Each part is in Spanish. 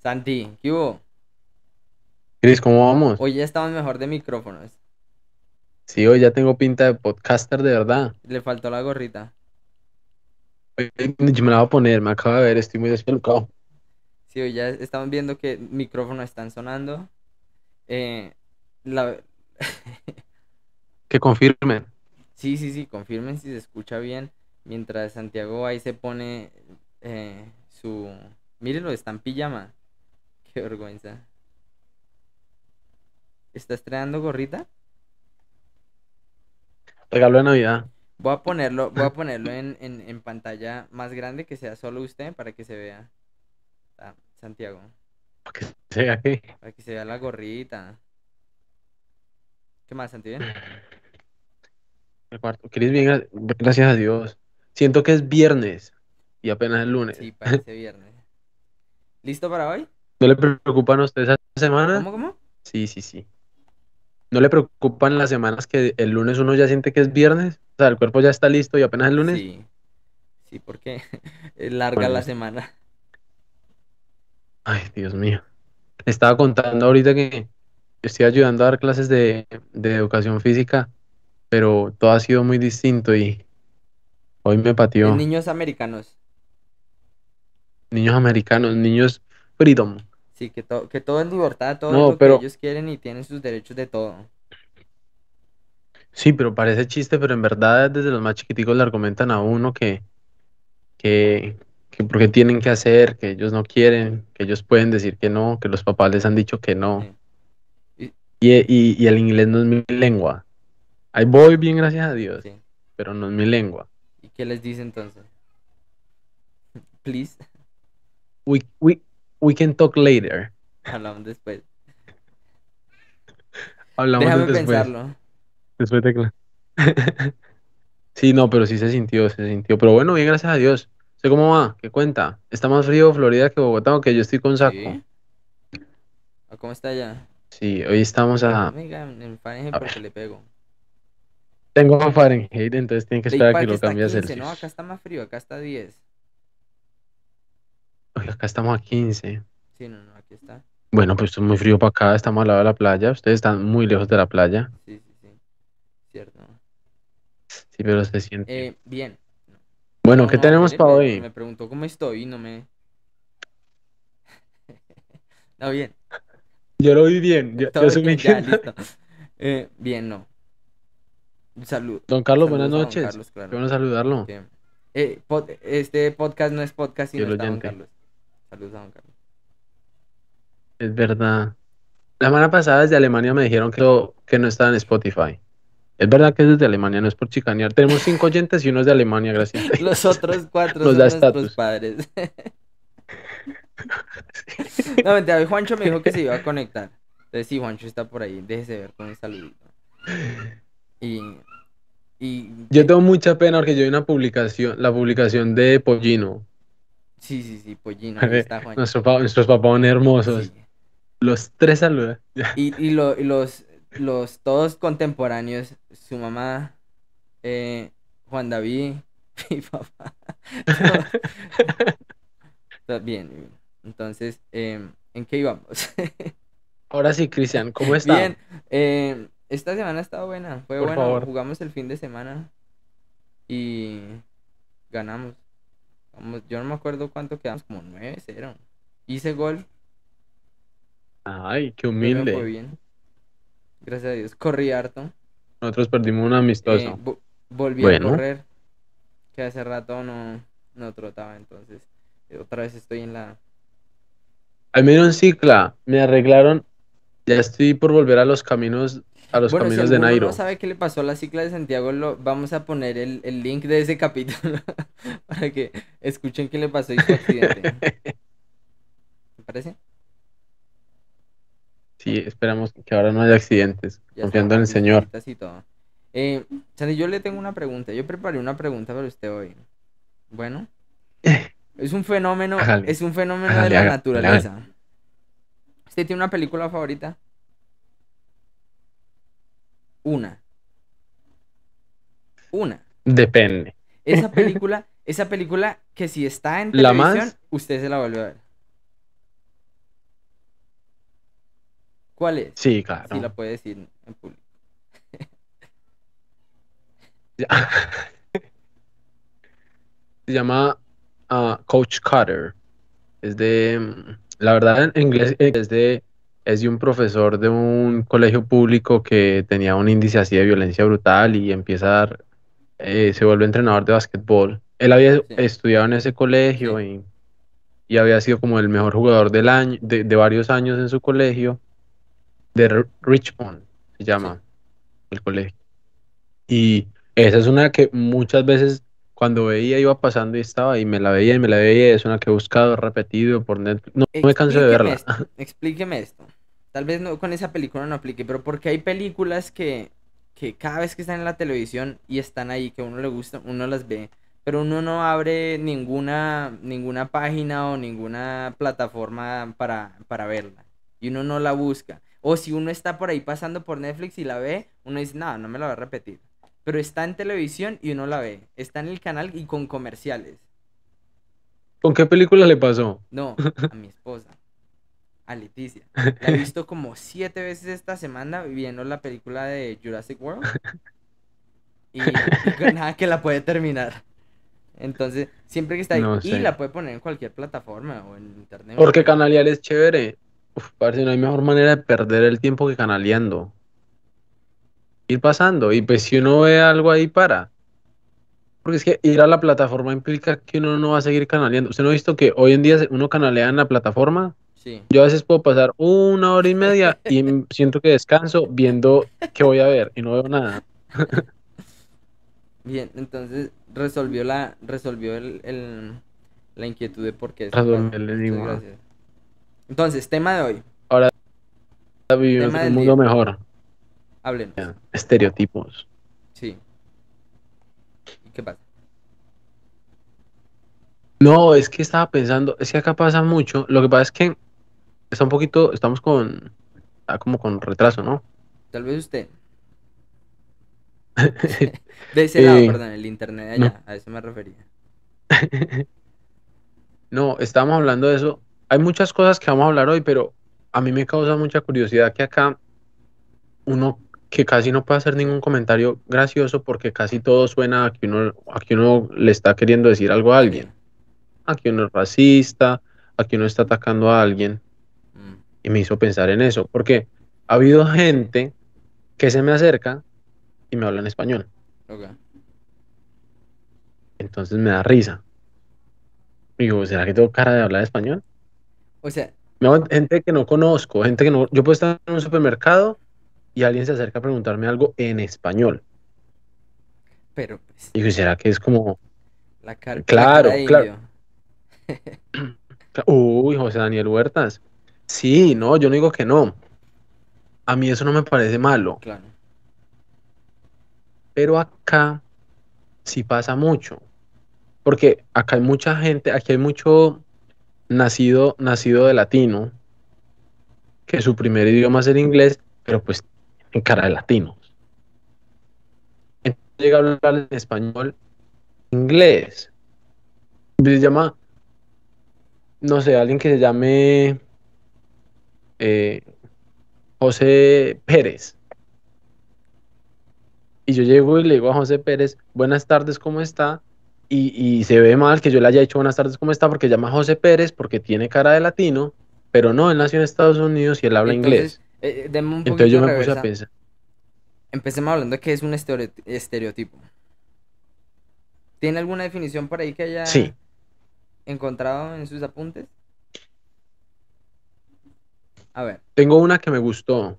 Santi, ¿qué hubo? Cris, ¿cómo vamos? Hoy ya estamos mejor de micrófonos. Sí, hoy ya tengo pinta de podcaster de verdad. Le faltó la gorrita. Yo me la voy a poner, me acabo de ver, estoy muy despelucado. Sí, hoy ya estamos viendo que micrófonos están sonando. Eh, la... Que confirmen. Sí, sí, sí, confirmen si se escucha bien. Mientras Santiago ahí se pone eh, su... Mírenlo, está en pijama. Qué vergüenza. ¿Está estrenando gorrita? Regalo de Navidad. Voy a ponerlo, voy a ponerlo en, en, en pantalla más grande que sea solo usted para que se vea. Ah, Santiago. Para que se vea. Para que se vea la gorrita. ¿Qué más, Santiago? El cuarto. Cris, bien, gra- gracias a Dios. Siento que es viernes y apenas es lunes. Sí, parece viernes. ¿Listo para hoy? ¿No le preocupan a ustedes esta semana? ¿Cómo, cómo? Sí, sí, sí. ¿No le preocupan las semanas que el lunes uno ya siente que es viernes? O sea, el cuerpo ya está listo y apenas es lunes. Sí. Sí, porque es larga la semana. Ay, Dios mío. Estaba contando ahorita que estoy ayudando a dar clases de, de educación física, pero todo ha sido muy distinto y hoy me pateó. Niños americanos. Niños americanos, niños freedom. Sí, que, to- que todo es libertad, todo No, es lo pero- que ellos quieren y tienen sus derechos de todo. Sí, pero parece chiste, pero en verdad desde los más chiquiticos le argumentan a uno que, que, que porque tienen que hacer, que ellos no quieren, que ellos pueden decir que no, que los papás les han dicho que no. Sí. Y, y, y el inglés no es mi lengua. Ahí voy bien, gracias a Dios, Sí. pero no es mi lengua. ¿Y qué les dice entonces? Please, We, we, we can talk later. hablamos después. Hablamos Déjame después. pensarlo. Después Sí, no, pero sí se sintió, se sintió. Pero bueno, bien, gracias a Dios. ¿Sé cómo va? ¿Qué cuenta? ¿Está más frío Florida que Bogotá o que yo estoy con saco? ¿Sí? ¿O ¿Cómo está allá? Sí, hoy estamos a... En Fahrenheit a porque ver. le pego. Tengo Fahrenheit, entonces tienen que esperar para que lo está cambie a 15, Celsius. no, acá está más frío, acá está 10. Uy, acá estamos a 15. Sí, no, no, aquí está. Bueno, pues es muy frío para acá, estamos al lado de la playa. Ustedes están muy lejos de la playa. Sí, sí, sí. Cierto. Sí, pero se siente. Eh, bien. Bueno, No, ¿qué no, tenemos para me- hoy? Me preguntó cómo estoy y no me... no, bien. Yo lo vi bien, ya subí bien, ya, listo. Eh, bien, no. Salud. Don Carlos, Saludos buenas noches. Carlos, claro. Qué bueno saludarlo. Eh, pod- este podcast no es podcast sino está don. Carlos. Saludos a don Carlos. Es verdad. La semana pasada desde Alemania me dijeron que, no- que no estaba en Spotify. Es verdad que es desde Alemania, no es por chicanear. Tenemos cinco oyentes y uno es de Alemania, gracias. Los otros cuatro Nos son nuestros padres. no, mentira, Juancho me dijo que se iba a conectar. Entonces, sí, Juancho está por ahí. Déjese ver con un saludito. Y. y Yo tengo mucha pena porque yo vi una publicación, la publicación de Pollino. Sí, sí, sí, Pollino. Ahí está. Nuestro pa- nuestros papás son hermosos. Sí. Los tres saludan. Y, y, lo- y los, los todos contemporáneos, su mamá, eh, Juan David, mi papá. bien, bien. Entonces, em, ¿en qué íbamos? Ahora sí, Cristian, ¿cómo está? Bien, em, esta semana ha estado buena, fue Por bueno, favor. jugamos el fin de semana y ganamos. Yo no me acuerdo cuánto quedamos, como 9-0. Hice gol, Ay, qué me fue humilde. bien. Gracias a Dios, corrí harto. Nosotros perdimos un amistoso. Eh, vo- volví Bueno. a correr, que hace rato no, no trotaba, entonces eh, otra vez estoy en la... Al menos en cicla, me arreglaron. Ya estoy por volver a los caminos, a los Bueno, si caminos de Nairo. no sabe qué le pasó a la cicla de Santiago, lo, vamos a poner el, el link de ese capítulo para que escuchen qué le pasó y su accidente. ¿Te parece? Sí, esperamos que ahora no haya accidentes. Ya confiando en el Señor. y todo. Eh, yo le tengo una pregunta. Yo preparé una pregunta para usted hoy. Bueno, es un fenómeno, Hágale, es un fenómeno de la hágale, naturaleza. ¿Usted tiene una película favorita? Una. Una. Depende. Esa película, esa película que si está en ¿La más? usted se la vuelve a ver. ¿Cuál es? Sí, claro. Si la puede decir en público. Se llama ah, Coach Carter. Es de, mm, la verdad en inglés es de, es de un profesor de un colegio público que tenía un índice así de violencia brutal y empieza a dar, eh, se vuelve entrenador de básquetbol. Él había Sí. estudiado en ese colegio Sí. y, y había sido como el mejor jugador del año, de, de varios años en su colegio, de Richmond, se llama el colegio. Y esa es una que muchas veces cuando veía iba pasando y estaba y me la veía y me la veía, es una que he buscado, repetido por Netflix. No, no me canso de verla. esto, explíqueme esto. Tal vez no con esa película no aplique, pero porque hay películas que, que cada vez que están en la televisión y están ahí, que a uno le gusta, uno las ve, pero uno no abre ninguna, ninguna página o ninguna plataforma para, para verla. Y uno no la busca. O si uno está por ahí pasando por Netflix y la ve, uno dice, no, no me la voy a repetir. Pero está en televisión y uno la ve. Está en el canal y con comerciales. ¿Con qué película le pasó? No, a mi esposa, a Leticia. La he visto como siete veces esta semana viendo la película de Jurassic World. Y, nada que la puede terminar. Entonces, siempre que está ahí. No Y la puede poner en cualquier plataforma o en internet. Porque canalear es chévere. Uf, parce, no hay mejor manera de perder el tiempo que canaleando. Ir pasando. Y pues si uno ve algo ahí, para. Porque es que ir a la plataforma implica que uno no va a seguir canaleando. ¿Usted no ha visto que hoy en día uno canalea en la plataforma? Sí. Yo a veces puedo pasar una hora y media y siento que descanso viendo qué voy a ver y no veo nada. Bien, entonces resolvió la, resolvió el, el- la inquietud de por qué gracias. Entonces, tema de hoy, Vivimos en del un mundo día. mejor. Háblenos. Estereotipos. Sí. ¿Y qué pasa? No, es que estaba pensando, es que acá pasa mucho. Lo que pasa es que está un poquito, estamos con, ah, como con retraso, ¿no? Tal vez usted. De ese lado, Eh, perdón, el internet de no. allá, a eso me refería. No, estábamos hablando de eso. Hay muchas cosas que vamos a hablar hoy, pero a mí me causa mucha curiosidad que acá uno que casi no puede hacer ningún comentario gracioso porque casi todo suena a que uno, a que uno le está queriendo decir algo a alguien. A que uno es racista, a que uno está atacando a alguien. Mm, Y me hizo pensar en eso, porque ha habido gente que se me acerca y me habla en español. Entonces me da risa. Digo, ¿será que tengo cara de hablar español? O sea, gente que no conozco, gente que no. Yo puedo estar en un supermercado y alguien se acerca a preguntarme algo en español. pero pues, Y digo, ¿será que es como. la, car- la Claro, cara de claro. Uy, José Daniel Huertas. Sí, no, yo no digo que no. A mí eso no me parece malo. Claro. Pero acá sí pasa mucho. Porque acá hay mucha gente, aquí hay mucho nacido, nacido de latino, que su primer idioma es el inglés, pero pues en cara de latinos. Entonces llega a hablar en español, inglés. Se llama, no sé, alguien que se llame eh, José Pérez. Y yo llego y le digo a José Pérez, buenas tardes, ¿cómo está? Y, y se ve mal que yo le haya dicho buenas tardes, ¿cómo está? Porque llama José Pérez, porque tiene cara de latino, pero no, él nació en Estados Unidos y él habla inglés. Entonces, eh, deme un Entonces yo me puse a pensar, Empecemos hablando de qué es un estereo- estereotipo. ¿Tiene alguna definición por ahí que haya Sí. encontrado en sus apuntes? A ver, tengo una que me gustó.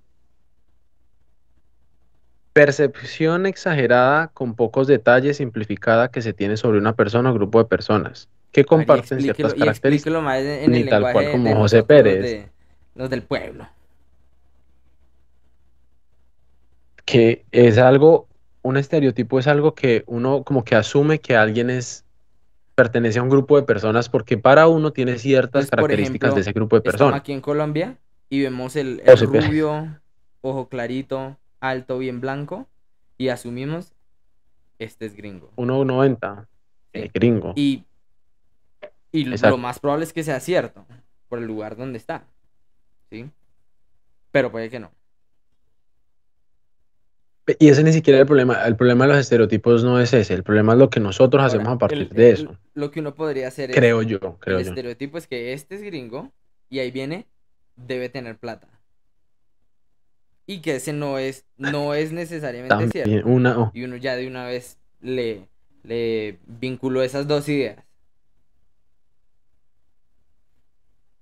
Percepción exagerada con pocos detalles simplificada que se tiene sobre una persona o grupo de personas que ver, comparten ciertas características. explíquelo más en en ni el tal cual como de José los Pérez. de- los del pueblo. Que es algo, un estereotipo es algo que uno como que asume que alguien es, pertenece a un grupo de personas porque para uno tiene ciertas por características ejemplo, de ese grupo de personas. aquí en Colombia y vemos el, el Pérez. rubio, ojo clarito, alto, bien blanco, y asumimos, este es gringo. 1,90, Sí. eh, gringo. Y, y lo más probable es que sea cierto, por el lugar donde está. ¿Sí? pero puede que no. Y ese ni siquiera es el problema. El problema de los estereotipos no es ese. El problema es lo que nosotros hacemos a partir el- de eso. Lo que uno podría hacer es, Creo yo, creo el yo. estereotipo es que este es gringo y ahí viene, debe tener plata. Y que ese no es, no es necesariamente También cierto. una... oh, Y uno ya de una vez le, le vinculó esas dos ideas.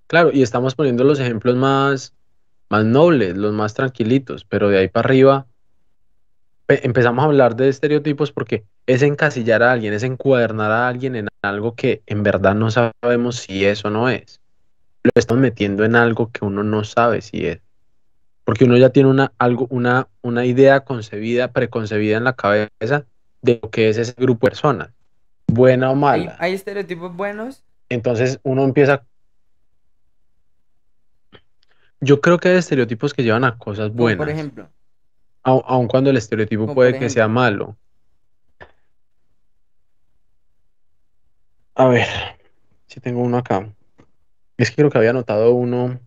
Claro, y estamos poniendo los ejemplos más, más nobles, los más tranquilitos, pero de ahí para arriba empezamos a hablar de estereotipos porque es encasillar a alguien, es encuadernar a alguien en algo que en verdad no sabemos si es o no es. Lo estamos metiendo en algo que uno no sabe si es. Porque uno ya tiene una, algo, una, una idea concebida, preconcebida en la cabeza de lo que es ese grupo de personas, buena o mala. hay estereotipos buenos, Entonces uno empieza. Yo creo que hay estereotipos que llevan a cosas buenas, por ejemplo, au- aun cuando el estereotipo Como puede que sea malo. A ver, si tengo uno acá. Es que creo que había anotado uno.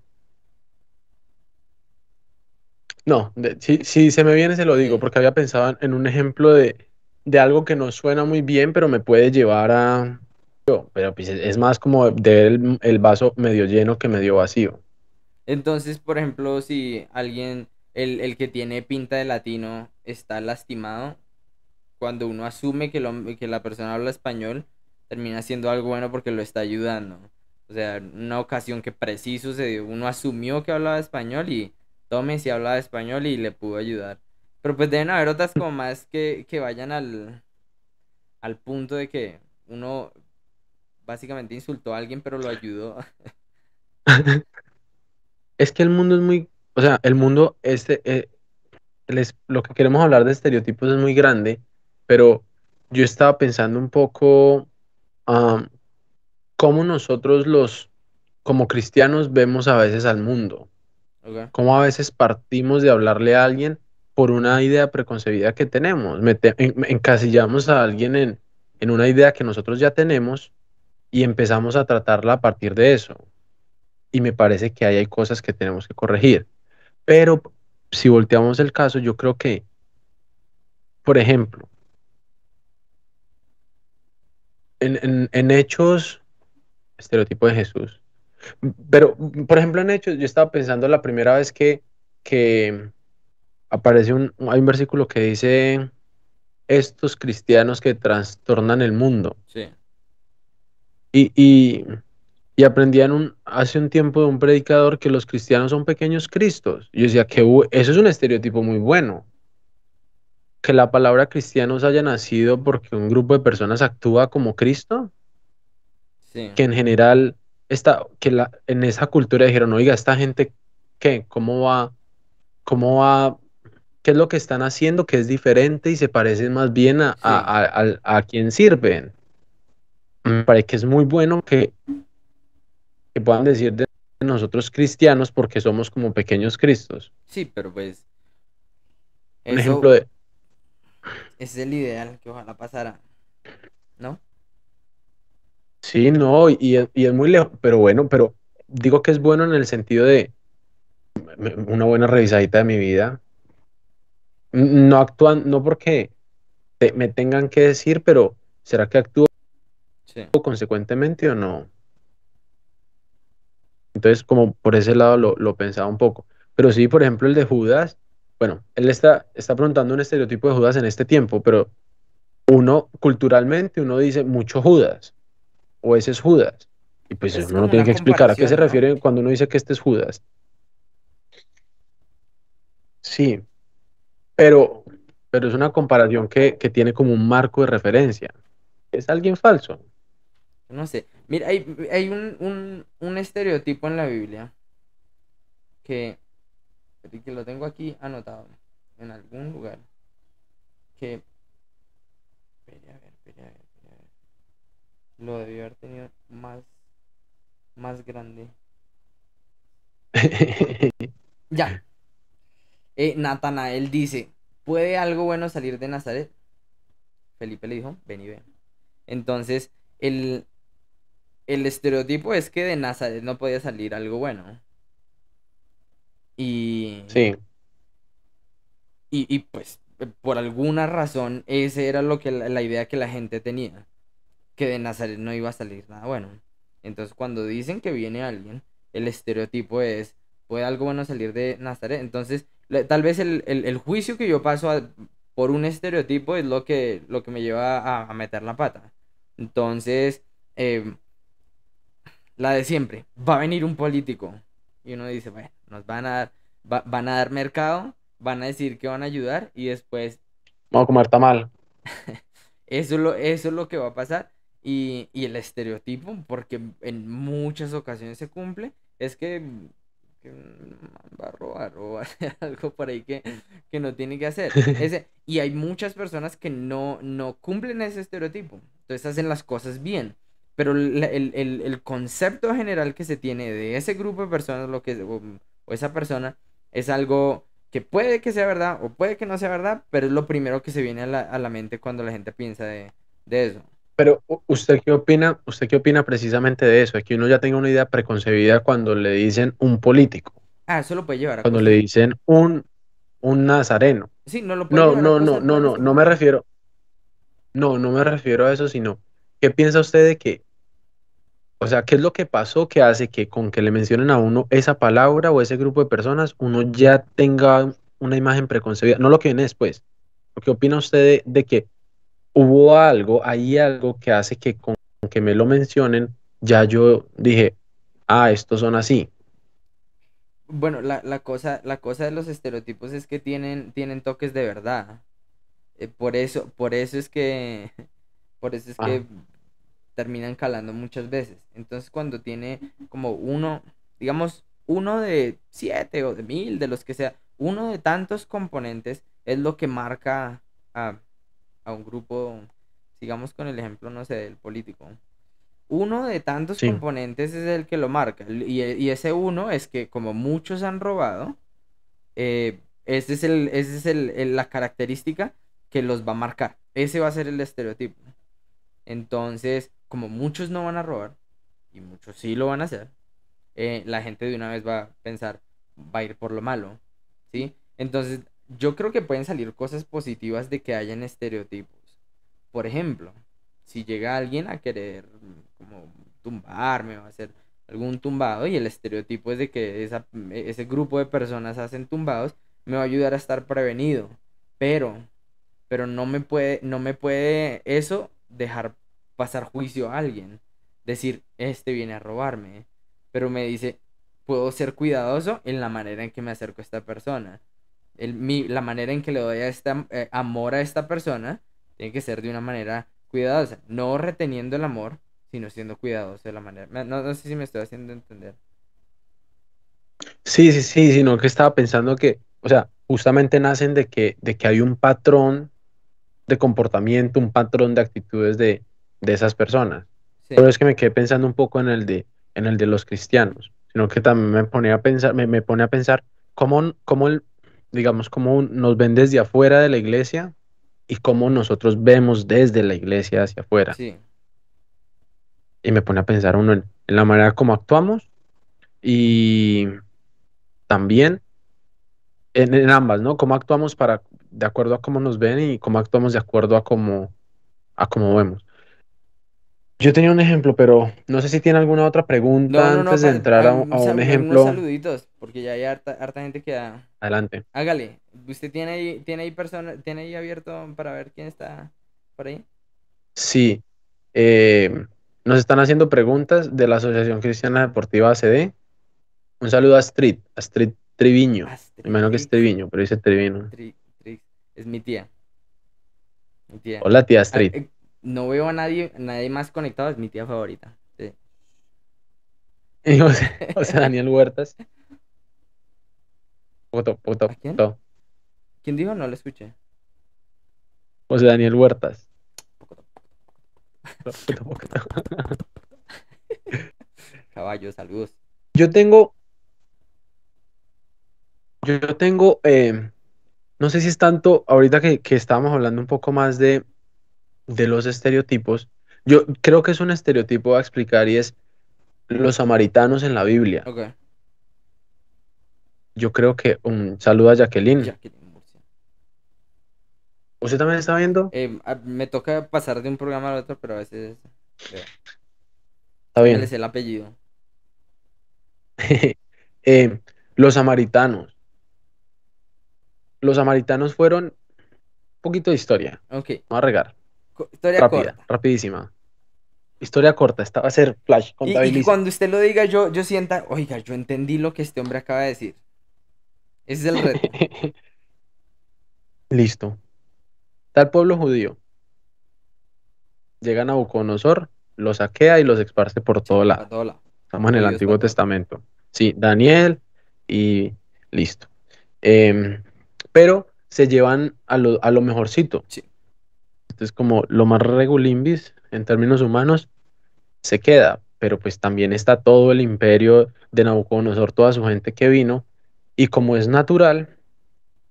No, de- si, si se me viene se lo digo, porque había pensado en- un ejemplo de, de algo que no suena muy bien, pero me puede llevar a... yo, Pero pues es es más como de ver el, el vaso medio lleno que medio vacío. entonces, por ejemplo, si alguien, el, el que tiene pinta de latino está lastimado, cuando uno asume que, lo- que la persona habla español, termina siendo algo bueno porque lo está ayudando. O sea, una ocasión que preciso se dio, uno asumió que hablaba español y tome si hablaba español y le pudo ayudar. Pero pues deben haber otras como más que, que vayan al, al punto de que uno básicamente insultó a alguien pero lo ayudó. Es que el mundo es muy, o sea, el mundo, este, eh, les- lo que queremos hablar de estereotipos es muy grande, pero yo estaba pensando un poco am, cómo nosotros los, como cristianos, vemos a veces al mundo, cómo a veces partimos de hablarle a alguien por una idea preconcebida que tenemos, Mete- en- encasillamos a alguien en, en una idea que nosotros ya tenemos y empezamos a tratarla a partir de eso. Y me parece que ahí hay cosas que tenemos que corregir. Pero si volteamos el caso, yo creo que, por ejemplo, en, en- en Hechos, estereotipo de Jesús, pero, por ejemplo, en Hechos, yo estaba pensando la primera vez que, que aparece un, hay un versículo que dice, estos cristianos que trastornan el mundo. Sí. Y, y, y aprendí en un, hace un tiempo de un predicador que los cristianos son pequeños cristos. Y yo decía que eso es un estereotipo muy bueno. Que la palabra cristianos haya nacido porque un grupo de personas actúa como Cristo, Sí. que en general está, que la, en esa cultura dijeron, oiga, esta gente, ¿qué? ¿Cómo va? ¿Cómo va? ¿Qué es lo que están haciendo que es diferente y se parece más bien a, a, a, al- a quien sirven? Me parece que es muy bueno que, que puedan decir de nosotros cristianos porque somos como pequeños cristos. Sí, pero pues Un ejemplo de, ese es el ideal que ojalá pasara. ¿No? sí, no, y es, y es muy lejos, pero bueno, pero digo que es bueno en el sentido de una buena revisadita de mi vida. No actúan, no porque te- me tengan que decir, pero ¿será que actúo Sí. consecuentemente o no? Entonces, como por ese lado lo, lo pensaba un poco. Pero sí, por ejemplo, el de Judas, bueno, él está, está preguntando un estereotipo de Judas en este tiempo, pero uno, culturalmente, uno dice mucho Judas, o ese es Judas. Y pues Es uno no tiene que explicar a qué se refiere cuando uno dice que este es Judas. Sí, pero, pero es una comparación que, que tiene como un marco de referencia. ¿Es alguien falso? No sé. Mira, hay, hay un, un, un estereotipo en la Biblia que, que lo tengo aquí anotado en algún lugar. Que. Espere, a ver, espere, a ver, espere, a ver. Lo debió haber tenido más, más grande. Ya. Eh, Natanael dice: ¿Puede algo bueno salir de Nazaret? Felipe le dijo: Ven y ve. Entonces, el, el estereotipo es que de Nazaret no podía salir algo bueno. Y, Sí. y, y, pues por alguna razón esa era lo que la, la idea que la gente tenía, que de Nazaret no iba a salir nada bueno. Entonces cuando dicen que viene alguien, el estereotipo es, ¿puede algo bueno salir de Nazaret? Entonces le- tal vez el, el- el juicio que yo paso a- por un estereotipo es lo que, lo que me lleva a, a meter la pata. Entonces, em, la de siempre, va a venir un político. Y uno dice, bueno, nos van a dar, va- van a dar mercado, van a decir que van a ayudar y después Vamos a comer tamal. eso es lo, eso es lo que va a pasar. Y, y el estereotipo, porque en muchas ocasiones se cumple, es que, man va a robar o va a hacer algo por ahí que, que no tiene que hacer. Ese, y hay muchas personas que no, no cumplen ese estereotipo. Entonces hacen las cosas bien. Pero el, el- el concepto general que se tiene de ese grupo de personas, lo que, o, o esa persona, es algo que puede que sea verdad o puede que no sea verdad, pero es lo primero que se viene a la, a la mente cuando la gente piensa de, de eso. Pero ¿usted qué opina? ¿Usted qué opina precisamente de eso? De que uno ya tenga una idea preconcebida cuando le dicen un político, Ah, eso lo puede llevar a cuando cosas. le dicen un, un nazareno. Sí, no lo puede No, llevar a no, no, no, no, no me refiero, no, no me refiero a eso, sino, ¿qué piensa usted de que, o sea, qué es lo que pasó que hace que con que le mencionen a uno esa palabra o ese grupo de personas, uno ya tenga una imagen preconcebida, no lo que viene después? ¿Qué opina usted de, de que hubo algo, hay algo que hace que con que me lo mencionen, ya yo dije, ah, estos son así. Bueno, la, la cosa, la cosa de los estereotipos es que tienen, tienen toques de verdad. Eh, por eso, por eso es que, por eso es Ah. que terminan calando muchas veces. Entonces, cuando tiene como uno, digamos, uno de siete o de mil, de los que sea, uno de tantos componentes es lo que marca a, a un grupo, sigamos con el ejemplo, no sé, del político. Uno de tantos Sí. componentes es el que lo marca. Y, y ese uno es que como muchos han robado, eh, ese es, el, ese es el, el- la característica que los va a marcar. Ese va a ser el estereotipo. Entonces, como muchos no van a robar, y muchos sí lo van a hacer, eh, la gente de una vez va a pensar, va a ir por lo malo, ¿sí? Entonces, yo creo que pueden salir cosas positivas de que hayan estereotipos. Por ejemplo, si llega alguien a querer como tumbarme o hacer algún tumbado y el estereotipo es de que ese grupo de personas hacen tumbados, me va a ayudar a estar prevenido. Pero, pero no me puede, no me puede eso dejar pasar juicio a alguien. Decir, este viene a robarme. Pero me dice, puedo ser cuidadoso en la manera en que me acerco a esta persona. El, mi, la manera en que le doy a esta, eh, amor a esta persona tiene que ser de una manera cuidadosa. No reteniendo el amor, sino siendo cuidadoso de la manera. No, no sé si me estoy haciendo entender. Sí, sí, sí, sino que estaba pensando que, o sea, justamente nacen de que, de que hay un patrón de comportamiento, un patrón de actitudes de, de esas personas. Sí. Pero es que me quedé pensando un poco en el de, en el de los cristianos, sino que también me pone a pensar, me, me pone a pensar cómo, cómo el- digamos, cómo nos ven desde afuera de la iglesia y cómo nosotros vemos desde la iglesia hacia afuera. Sí. Y me pone a pensar uno en, en la manera como actuamos y también en, en ambas, ¿no? Cómo actuamos para, de acuerdo a cómo nos ven y cómo actuamos de acuerdo a cómo, a cómo vemos. Yo tenía un ejemplo, pero no sé si tiene alguna otra pregunta No, no, no, antes de entrar a, un- a un unos ejemplo. saluditos, porque ya hay harta, harta gente que Adelante. Hágale, ¿usted tiene ahí, tiene ahí persona, tiene ahí abierto para ver quién está por ahí? Sí, eh, nos están haciendo preguntas de la Asociación Cristiana Deportiva ACD. Un saludo a Astrid, Astrid Triviño. Astrid Me imagino que es Triviño, pero dice Triviño. Tri- es mi tía. Mi tía. Hola, tía eh, no veo a nadie, nadie más conectado, es mi tía favorita. Sí. Y José, José Daniel Huertas. Poto, poto, ¿A quién? ¿Quién dijo? No lo escuché. José Daniel Huertas. Poto. Caballo, saludos. Yo tengo, yo tengo, eh, no sé si es tanto, ahorita que, que estábamos hablando un poco más de, de los estereotipos, yo creo que es un estereotipo a explicar y es los samaritanos en la Biblia. Ok. yo creo que un saludo a Jacqueline. ¿Usted también está viendo? Eh, a- me toca pasar de un programa al otro, pero a veces veo. Está bien. le sé el apellido. Eh, los samaritanos. Los samaritanos fueron un poquito de historia. Ok. Vamos a regar. Historia Rápida, corta. rapidísima. Historia corta. Esta va a ser flash. Y- Y, cuando usted lo diga, yo, yo sienta, oiga, yo entendí lo que este hombre acaba de decir. Ese es el reto. Listo. Tal pueblo judío. Llega Nabucodonosor, lo saquea y los esparce por todo lado. Para todo lado. Estamos en el Antiguo. Testamento. Sí, Daniel y listo. Em, pero se llevan a lo, a lo mejorcito. Sí. Entonces, como lo más regulimbis en términos humanos, se queda. Pero pues también está todo el imperio de Nabucodonosor, toda su gente que vino. Y como es natural,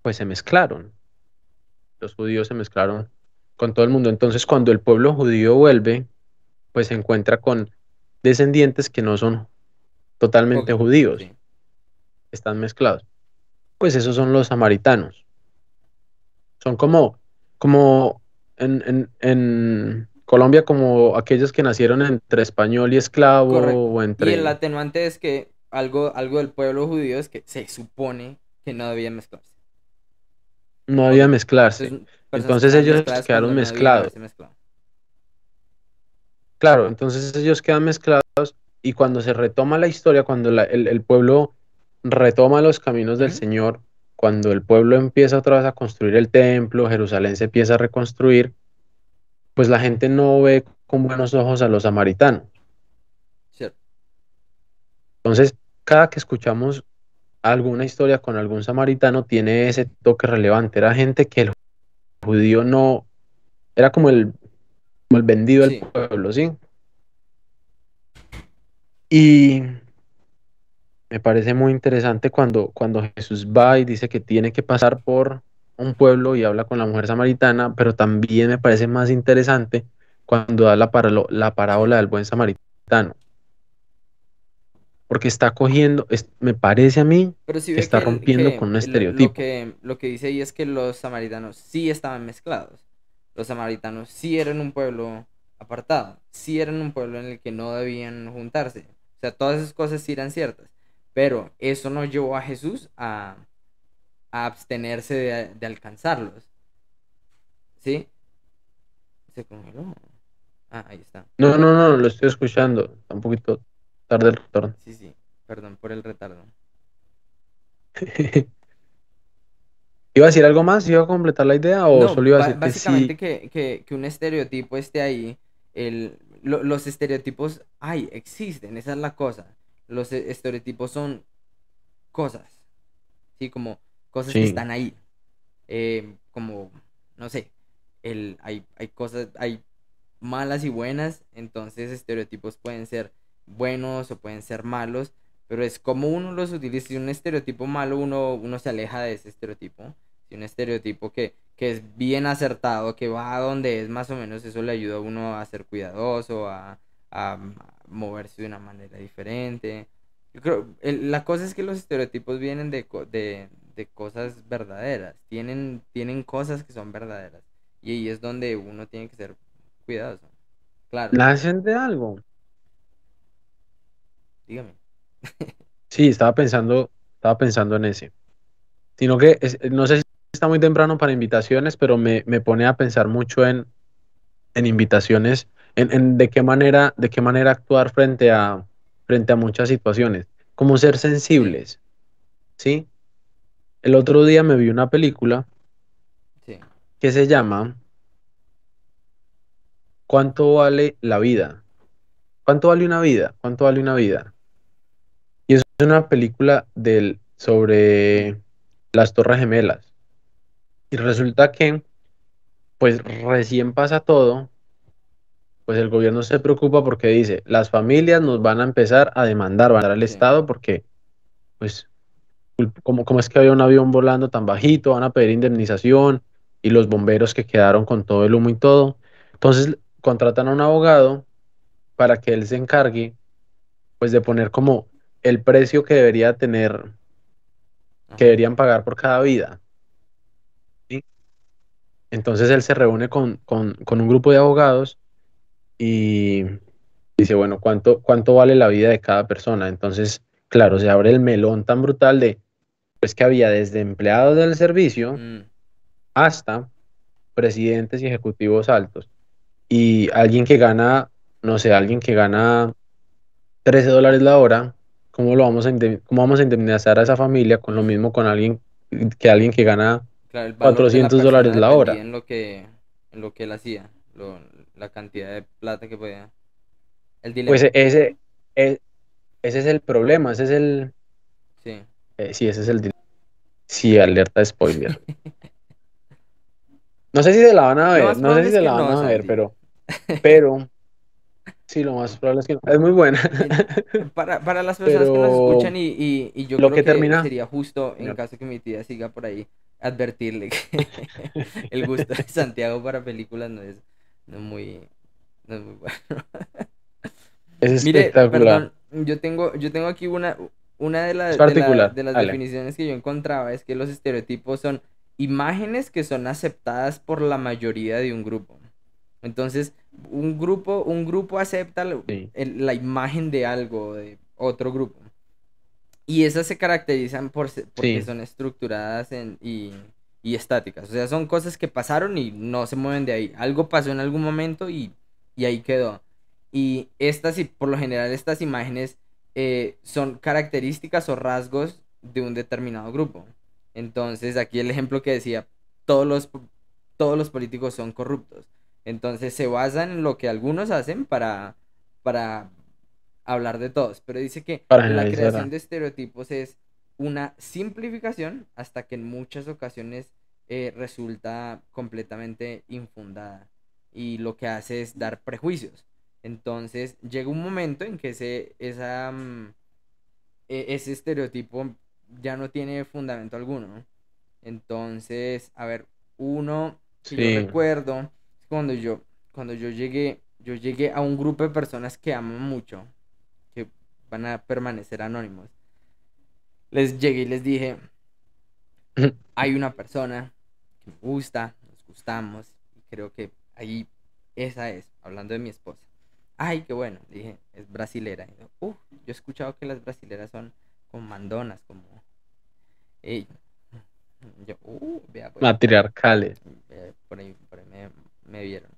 pues se mezclaron. Los judíos se mezclaron con todo el mundo. Entonces, cuando el pueblo judío vuelve, pues se encuentra con descendientes que no son totalmente judíos, sí. están mezclados. Pues esos son los samaritanos. Son como, como en, en- en Colombia, como aquellos que nacieron entre español y esclavo, Correcto. o Y entre... el atenuante es que algo, algo del pueblo judío es que se supone que no debían mezclarse. No debía mezclarse. Entonces, ellos quedaron mezclados. mezclado. Claro, entonces ellos quedan mezclados y cuando se retoma la historia, cuando la- el, el pueblo retoma los caminos del. Señor, cuando el pueblo empieza otra vez a construir el templo, Jerusalén se empieza a reconstruir, pues la gente no ve con buenos ojos a los samaritanos. Cierto. Entonces, cada que escuchamos alguna historia con algún samaritano, tiene ese toque relevante. Era gente que el judío no, era como el, como el vendido del Sí. pueblo, ¿sí? Y me parece muy interesante cuando, cuando Jesús va y dice que tiene que pasar por un pueblo y habla con la mujer samaritana, pero también me parece más interesante cuando da la, paralo- la parábola del buen samaritano. Porque está cogiendo, es- me parece a mí, Pero si que está que, rompiendo que con un estereotipo. Lo que, lo que dice ahí es que los samaritanos sí estaban mezclados. Los samaritanos sí eran un pueblo apartado. Sí eran un pueblo en el que no debían juntarse. O sea, todas esas cosas sí eran ciertas. Pero eso no llevó a Jesús a, a abstenerse de, de alcanzarlos. ¿Sí? Se congeló. Ah, ahí está. no, no, no, lo estoy escuchando, está un poquito tarde el retorno. Sí, sí. Perdón por el retardo. ¿Iba a decir algo más? ¿Iba a completar la idea o No, solo iba a decir que básicamente sí? que, que- que un estereotipo esté ahí, el, lo- los estereotipos, ay, existen, esa es la cosa. Los e- estereotipos son cosas, ¿sí? Como cosas que están ahí. Eh, como, no sé, el, hay, hay cosas, hay malas y buenas, entonces estereotipos pueden ser buenos o pueden ser malos, pero es como uno los utiliza. Si un estereotipo malo, uno, uno se aleja de ese estereotipo. Si un estereotipo que, que es bien acertado, que va a donde es más o menos, eso le ayuda a uno a ser cuidadoso, a, a moverse de una manera diferente. Yo creo, el- la cosa es que los estereotipos vienen de, de, de cosas verdaderas, tienen, tienen cosas que son verdaderas. Y ahí es donde uno tiene que ser cuidadoso. Claro, ¿Nacen de algo? dígame. Sí, estaba pensando, estaba pensando en ese. Sino que es- no sé si está muy temprano para invitaciones, pero me, me pone a pensar mucho en, en invitaciones, en, en de qué manera, de qué manera actuar frente a, frente a muchas situaciones. Como ser sensibles, ¿sí? El otro día me vi una película Sí, que se llama ¿Cuánto vale la vida? ¿Cuánto vale una vida? ¿Cuánto vale una vida? Y es una película del, sobre las Torres Gemelas. Y resulta que, pues recién pasa todo, pues el gobierno se preocupa porque dice, las familias nos van a empezar a demandar, van a dar al. Estado porque, pues, como, como es que había un avión volando tan bajito, van a pedir indemnización y los bomberos que quedaron con todo el humo y todo. Entonces contratan a un abogado para que él se encargue, pues, de poner como el precio que debería tener que deberían pagar por cada vida. Entonces él se reúne con, un grupo de abogados y dice, bueno, ¿cuánto, ¿cuánto vale la vida de cada persona? Entonces, claro, se abre el melón tan brutal de, pues que había desde empleados del servicio mm. hasta presidentes y ejecutivos altos. Y alguien que gana, no sé, alguien que gana 13 dólares la hora, ¿cómo, lo vamos a ¿cómo vamos a indemnizar a esa familia con lo mismo con alguien que alguien que gana 400 dólares la hora? En lo que, en lo que él hacía, la cantidad de plata que podía. El Pues ese, ese es el problema, ese es el... Sí. Eh, sí, ese es el Sí, alerta spoiler. No sé si se la van a ver, no, sé si se la van a ver, pero, pero Sí, lo más probable es que no. Es muy buena. Para, para las personas que nos escuchan y, y, y yo creo que, termina... sería justo, en caso que mi tía siga por ahí, advertirle que el gusto de Santiago para películas no es, no muy, no es muy bueno. Es Mire, perdón, yo tengo, yo tengo aquí una, una de, las de, las definiciones que yo encontraba, es que los estereotipos son imágenes que son aceptadas por la mayoría de un grupo. Entonces, un grupo, un grupo acepta la imagen de algo, de otro grupo. Y esas se caracterizan por, porque son estructuradas en, y, estáticas. O sea, son cosas que pasaron y no se mueven de ahí. Algo pasó en algún momento y, ahí quedó. Y estas, y por lo general, estas imágenes eh, son características o rasgos de un determinado grupo. Entonces, aquí el ejemplo que decía, todos los, todos los políticos son corruptos. Entonces se basan en lo que algunos hacen para, para hablar de todos. Pero dice que la creación de estereotipos es una simplificación hasta que en muchas ocasiones eh, resulta completamente infundada. Y lo que hace es dar prejuicios. Entonces llega un momento en que ese, esa, mm, e, ese estereotipo ya no tiene fundamento alguno. Entonces, a ver, uno, si yo recuerdo, cuando yo, cuando yo llegué, yo llegué a un grupo de personas que aman mucho, que van a permanecer anónimos. Les llegué y les dije, hay una persona que me gusta, nos gustamos, y creo que ahí esa es, hablando de mi esposa. Ay, qué bueno, dije, es brasilera. yo, he escuchado que las brasileras son como mandonas, como... Yo, uh, vea, pues, Matriarcales. Por ahí, por ahí me, me vieron.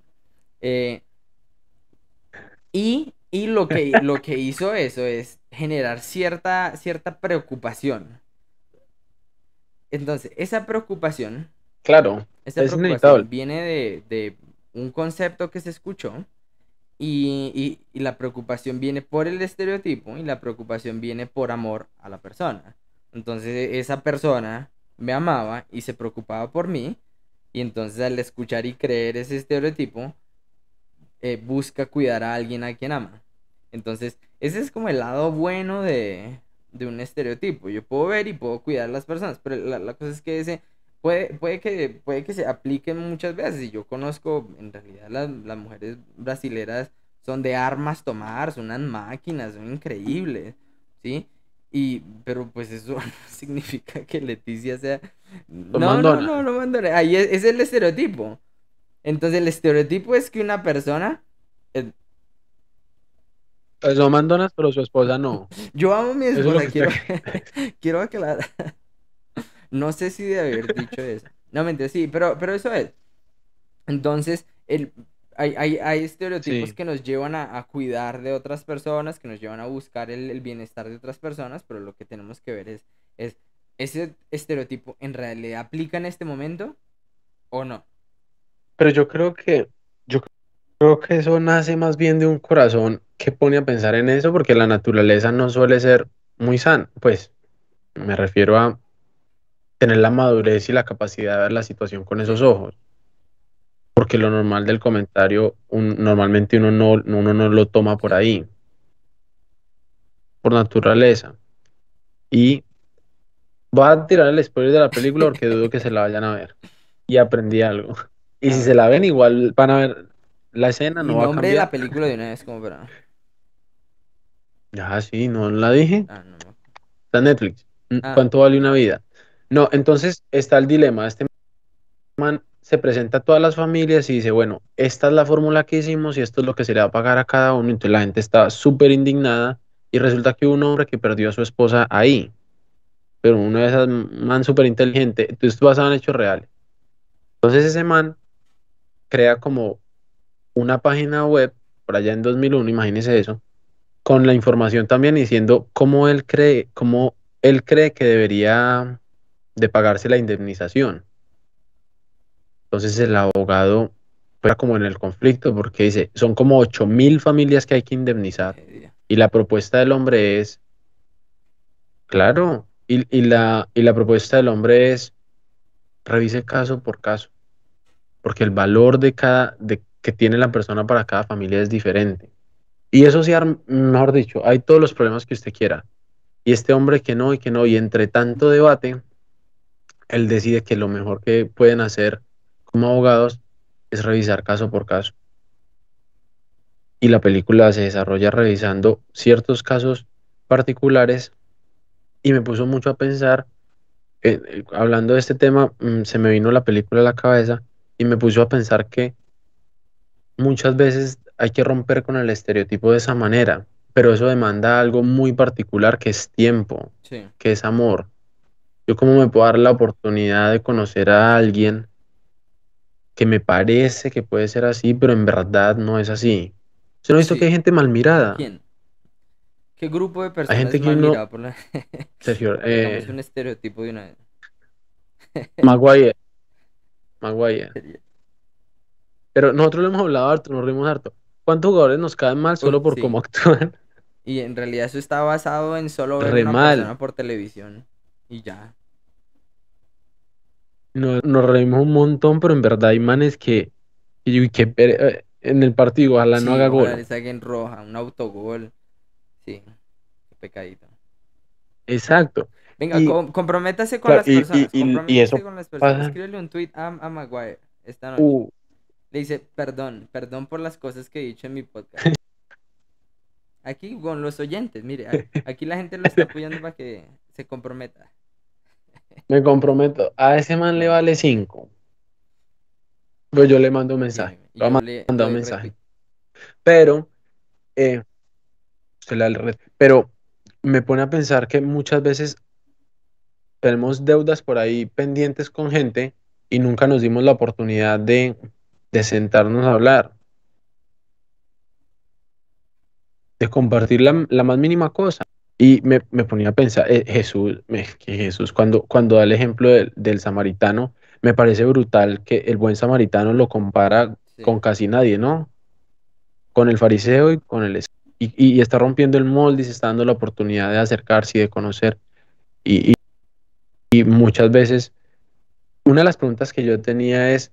Eh, y, lo, que, lo que hizo eso es generar cierta, cierta preocupación. Entonces, esa preocupación. Claro. Esa preocupación viene de, un concepto que se escuchó. Y, y, la preocupación viene por el estereotipo y la preocupación viene por amor a la persona. Entonces esa persona me amaba y se preocupaba por mí y entonces al escuchar y creer ese estereotipo, eh, busca cuidar a alguien a quien ama. Entonces, ese es como el lado bueno de, un estereotipo. Yo puedo ver y puedo cuidar a las personas, pero la, cosa es que ese puede, puede, que, puede que se aplique muchas veces. Y yo conozco, en realidad, las, las mujeres brasileras son de armas tomar, son unas máquinas, son increíbles, ¿sí? Y, pero pues eso no significa que Leticia sea. No, no, no, no, no, Ahí es, el estereotipo. Entonces el estereotipo es que una persona. Pues no mandonas, pero su esposa no. Yo amo a mi esposa, quiero, quiero aclarar. No sé si de haber dicho eso. No, mentira, sí, pero, pero eso es. Entonces, el, hay, hay, hay estereotipos que nos llevan a, cuidar de otras personas, que nos llevan a buscar el, bienestar de otras personas, pero lo que tenemos que ver es, es, ¿ese estereotipo en realidad aplica en este momento o no? Pero yo creo que, creo que eso nace más bien de un corazón que pone a pensar en eso, porque la naturaleza no suele ser muy sana, pues me refiero a tener la madurez y la capacidad de ver la situación con esos ojos porque lo normal del comentario, normalmente uno no, uno no lo toma por ahí, por naturaleza. Y voy a tirar el spoiler de la película porque dudo que se la vayan a ver. Y aprendí algo. Y si se la ven, igual van a ver la escena, no va a cambiar. de la película de una vez, como para... Ya, sí, no la dije. Ah, no. Está en Netflix. Ah. ¿Cuánto vale una vida? No, entonces está el dilema. Este man se presenta a todas las familias y dice, bueno, esta es la fórmula que hicimos y esto es lo que se le va a pagar a cada uno. Entonces la gente está súper indignada y resulta que hubo un hombre que perdió a su esposa ahí. Pero uno de esas man súper inteligente. Entonces tú vas a un hecho real. Entonces ese man crea como una página web por allá en 2001, imagínese eso, con la información también diciendo cómo él cree, cómo él cree que debería de pagarse la indemnización. Entonces el abogado fuera como en el conflicto porque dice, son como 8 mil familias que hay que indemnizar. Y la propuesta del hombre es, claro, y, y, la, y la propuesta del hombre es, revise caso por caso, porque el valor de cada, de, que tiene la persona para cada familia es diferente. Y eso sí, mejor dicho, hay todos los problemas que usted quiera. Y este hombre que no y que no, y entre tanto debate, él decide que lo mejor que pueden hacer como abogados es revisar caso por caso. Y la película se desarrolla revisando ciertos casos particulares y me puso mucho a pensar, eh, eh, hablando de este tema, mm, se me vino la película a la cabeza y me puso a pensar que muchas veces hay que romper con el estereotipo de esa manera, pero eso demanda algo muy particular que es tiempo, que es amor. Yo cómo me puedo dar la oportunidad de conocer a alguien que me parece que puede ser así, pero en verdad no es así. ¿Usted no ha visto que hay gente mal mirada? ¿Quién? ¿Qué grupo de personas hay gente mal uno... mirada por la... Sergio, eh... es un estereotipo de una. Maguire. Maguire. Pero nosotros lo hemos hablado harto, nos rimos harto. ¿Cuántos jugadores nos caen mal solo por sí. cómo actúan? Y en realidad eso está basado en solo ver Re una mal. persona por televisión. Y ya. Nos, nos reímos un montón, pero en verdad hay manes que, yo- que pere- eh, en el partido, ojalá no Sí, haga ojalá gol. saquen roja, un autogol. Sí. Qué pecadito. Exacto. Venga, Y- com- comprométase con claro, las y- y- personas. y- y comprométase eso con las personas. pasa- Escríbele un tweet a, a Maguire esta noche. Uh, Le dice, perdón, perdón por las cosas que he dicho en mi podcast. Aquí con los oyentes, mire, aquí la gente lo está apoyando para que se comprometa. me comprometo. A ese man le vale 5. Pues yo le mando un mensaje. Le yo mandar un mensaje. Pero, eh, pero me pone a pensar que muchas veces tenemos deudas por ahí pendientes con gente y nunca nos dimos la oportunidad de, de sentarnos a hablar, de compartir la, la más mínima cosa. Y me, me ponía a pensar, eh, Jesús, que Jesús cuando, cuando da el ejemplo del, del samaritano, me parece brutal que el buen samaritano lo compara Sí. con casi nadie, ¿no? Con el fariseo y con el... Y, y- y está rompiendo el molde y se está dando la oportunidad de acercarse y de conocer. Y, y- y muchas veces, una de las preguntas que yo tenía es,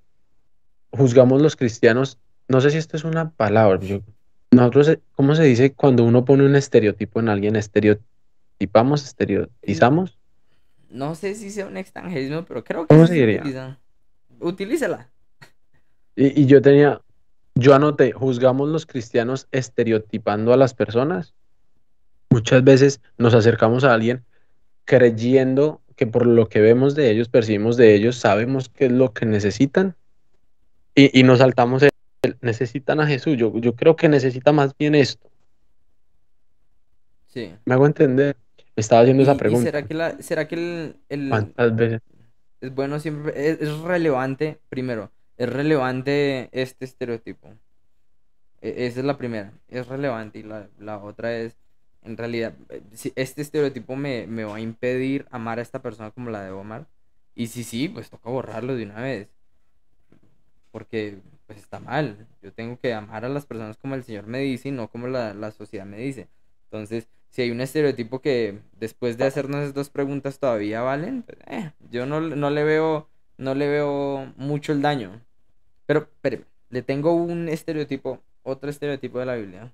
juzgamos los cristianos, no sé si esto es una palabra, yo- nosotros, eh, ¿cómo se dice cuando uno pone un estereotipo en alguien? ¿Estereotipamos? ¿Estereotizamos? No sé si sea un extranjerismo, pero creo que ¿Cómo se diría? utiliza. Utilícela. Y, y yo tenía, yo anoté, juzgamos los cristianos estereotipando a las personas. Muchas veces nos acercamos a alguien creyendo que por lo que vemos de ellos, percibimos de ellos, sabemos qué es lo que necesitan y, y nos saltamos el, el, necesitan a Jesús. Yo, yo creo que necesita más bien esto. Sí. Me hago entender. Me estaba haciendo Y, esa y pregunta. será que la, será que el, el- ¿Cuántas veces? es bueno siempre, es, es relevante, primero, es relevante este estereotipo. E- esa es la primera, es relevante y la, la otra es, en realidad, eh, si este estereotipo me, me va a impedir amar a esta persona como la debo amar. Y si sí, pues toca borrarlo de una vez. Porque pues está mal. Yo tengo que amar a las personas como el Señor me dice y no como la, la sociedad me dice. Entonces, si hay un estereotipo que después de hacernos esas dos preguntas todavía valen, pues, eh, yo no, no le veo, no le veo mucho el daño. Pero, espéreme, le tengo un estereotipo, otro estereotipo de la Biblia.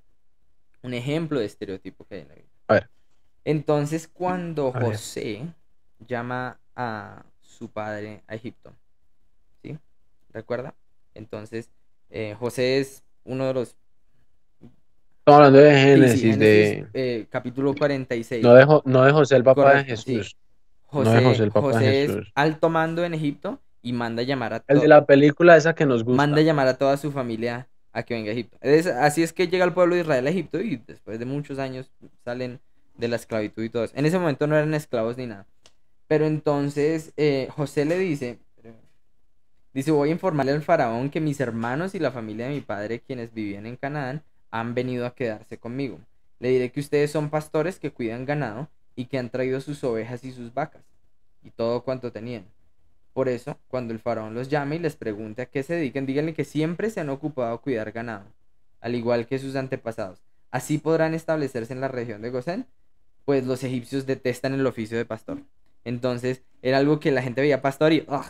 Un ejemplo de estereotipo que hay en la Biblia. A ver. Entonces, cuando A ver. José llama a su padre a Egipto, ¿sí? ¿Recuerda? Entonces, eh, José es uno de los... Estamos hablando de Génesis, sí, de... Génesis, eh, capítulo 46. No de, no de José, el papá Correcto, de sí. Jesús. José, no es José el papá José de es Jesús. alto mando en Egipto y manda llamar a El de la película esa que nos gusta. manda llamar a toda su familia a que venga a Egipto. Es- así es que llega el pueblo de Israel a Egipto y después de muchos años salen de la esclavitud y todo eso. En ese momento no eran esclavos ni nada. Pero entonces eh, José le dice, dice, voy a informarle al faraón que mis hermanos y la familia de mi padre, quienes vivían en Canaán, han venido a quedarse conmigo. Le diré que ustedes son pastores que cuidan ganado y que han traído sus ovejas y sus vacas y todo cuanto tenían. Por eso, cuando el faraón los llame y les pregunte a qué se dedican, díganle que siempre se han ocupado a cuidar ganado, al igual que sus antepasados. Así podrán establecerse en la región de Gosén, pues los egipcios detestan el oficio de pastor. Entonces, era algo que la gente veía pastor y ¡ugh!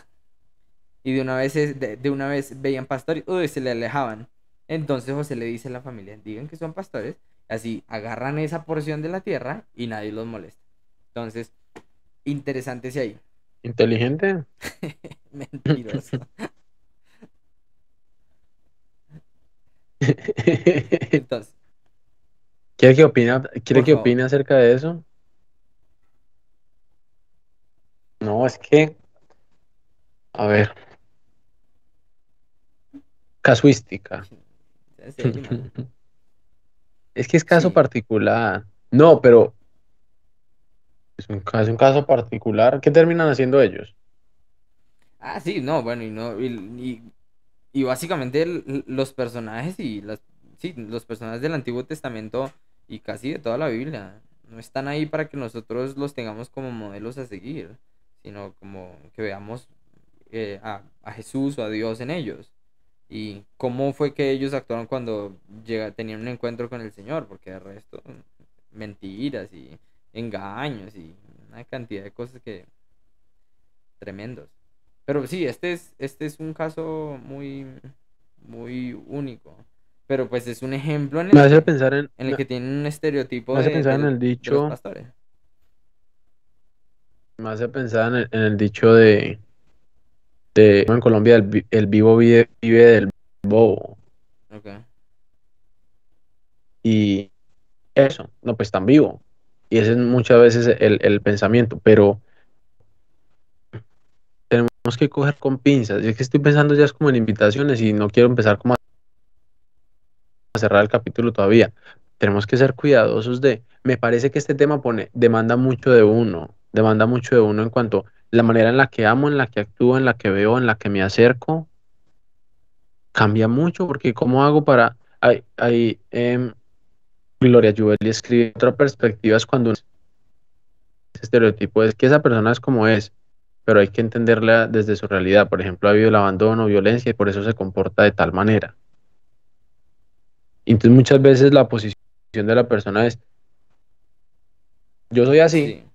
Y de una vez es- de, de una vez veían pastor y ¡uy! se le alejaban. Entonces José le dice a la familia, digan que son pastores, así agarran esa porción de la tierra y nadie los molesta. Entonces, interesante si ahí. Inteligente. Mentiroso. ¿Quiere Entonces, que opine, quiere que favor. opine acerca de eso? No, es que, a ver, casuística. Es que es caso Sí. particular. No, pero es un caso, un caso particular. ¿Qué terminan haciendo ellos? Ah, sí, no, bueno, y no, y, y- y básicamente el- los personajes y las, sí, los personajes del Antiguo Testamento y casi de toda la Biblia no están ahí para que nosotros los tengamos como modelos a seguir, sino como que veamos eh, a, a Jesús o a Dios en ellos. Y cómo fue que ellos actuaron cuando llega, tenían un encuentro con el Señor, porque de resto, mentiras y engaños y una cantidad de cosas que tremendos. Pero sí, este es, este es un caso muy, muy único. Pero pues es un ejemplo en Me el hace que, pensar en, en el que tienen un estereotipo me hace de, pensar en del- el de los dicho, pastores. me hace pensar en el, en el dicho de, de en Colombia, el, vi- el vivo vive, vive del bobo. Ok. Y eso, no, pues tan vivo. Y ese es muchas veces el, el pensamiento, pero tenemos que coger con pinzas. Y es que estoy pensando ya es como en invitaciones y no quiero empezar como a cerrar el capítulo todavía. Tenemos que ser cuidadosos de, me parece que este tema pone, demanda mucho de uno, demanda mucho de uno en cuanto la manera en la que amo, en la que actúo, en la que veo, en la que me acerco, cambia mucho, porque ¿cómo hago para, hay, hay, em, Gloria Juvelli escribe otra perspectiva es cuando ese estereotipo es que esa persona es como es, pero hay que entenderla desde su realidad. Por ejemplo, ha habido el abandono, violencia y por eso se comporta de tal manera. Entonces muchas veces la posición de la persona es, yo soy así, Sí.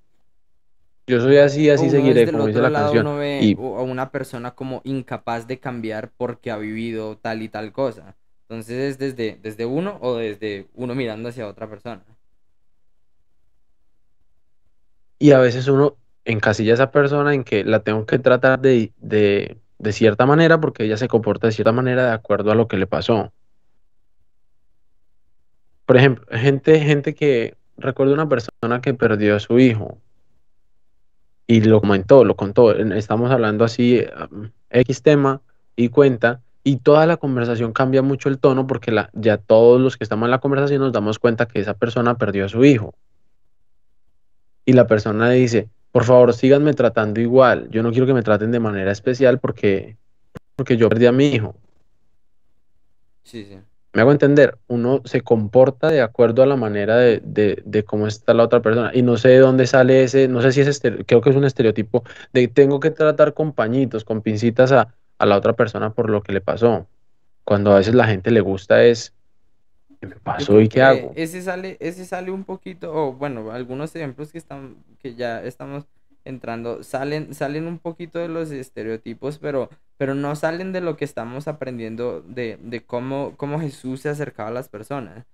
Yo soy así, así uno seguiré, como dice la lado canción. uno ve Y a una persona como incapaz de cambiar porque ha vivido tal y tal cosa. Entonces es desde, desde uno o desde uno mirando hacia otra persona. Y a veces uno encasilla a esa persona en que la tengo que tratar de, de, de cierta manera porque ella se comporta de cierta manera de acuerdo a lo que le pasó. Por ejemplo, gente, gente que recuerdo una persona que perdió a su hijo y lo comentó, lo contó. Estamos hablando así, um, X tema y cuenta, y toda la conversación cambia mucho el tono porque la, ya todos los que estamos en la conversación nos damos cuenta que esa persona perdió a su hijo. Y la persona dice, por favor, síganme tratando igual. Yo no quiero que me traten de manera especial porque, porque yo perdí a mi hijo. Sí, sí. Me hago entender, uno se comporta de acuerdo a la manera de, de- de cómo está la otra persona. Y no sé de dónde sale ese, no sé si es creo que es un estereotipo de tengo que tratar con pañitos, con pincitas a, a la otra persona por lo que le pasó. Cuando a veces la gente le gusta es, ¿qué me pasó y qué hago? ese sale, ese sale un poquito, o bueno, algunos ejemplos que están, que ya estamos entrando, salen, salen un poquito de los estereotipos, pero, pero no salen de lo que estamos aprendiendo de, de cómo, cómo Jesús se acercaba a las personas.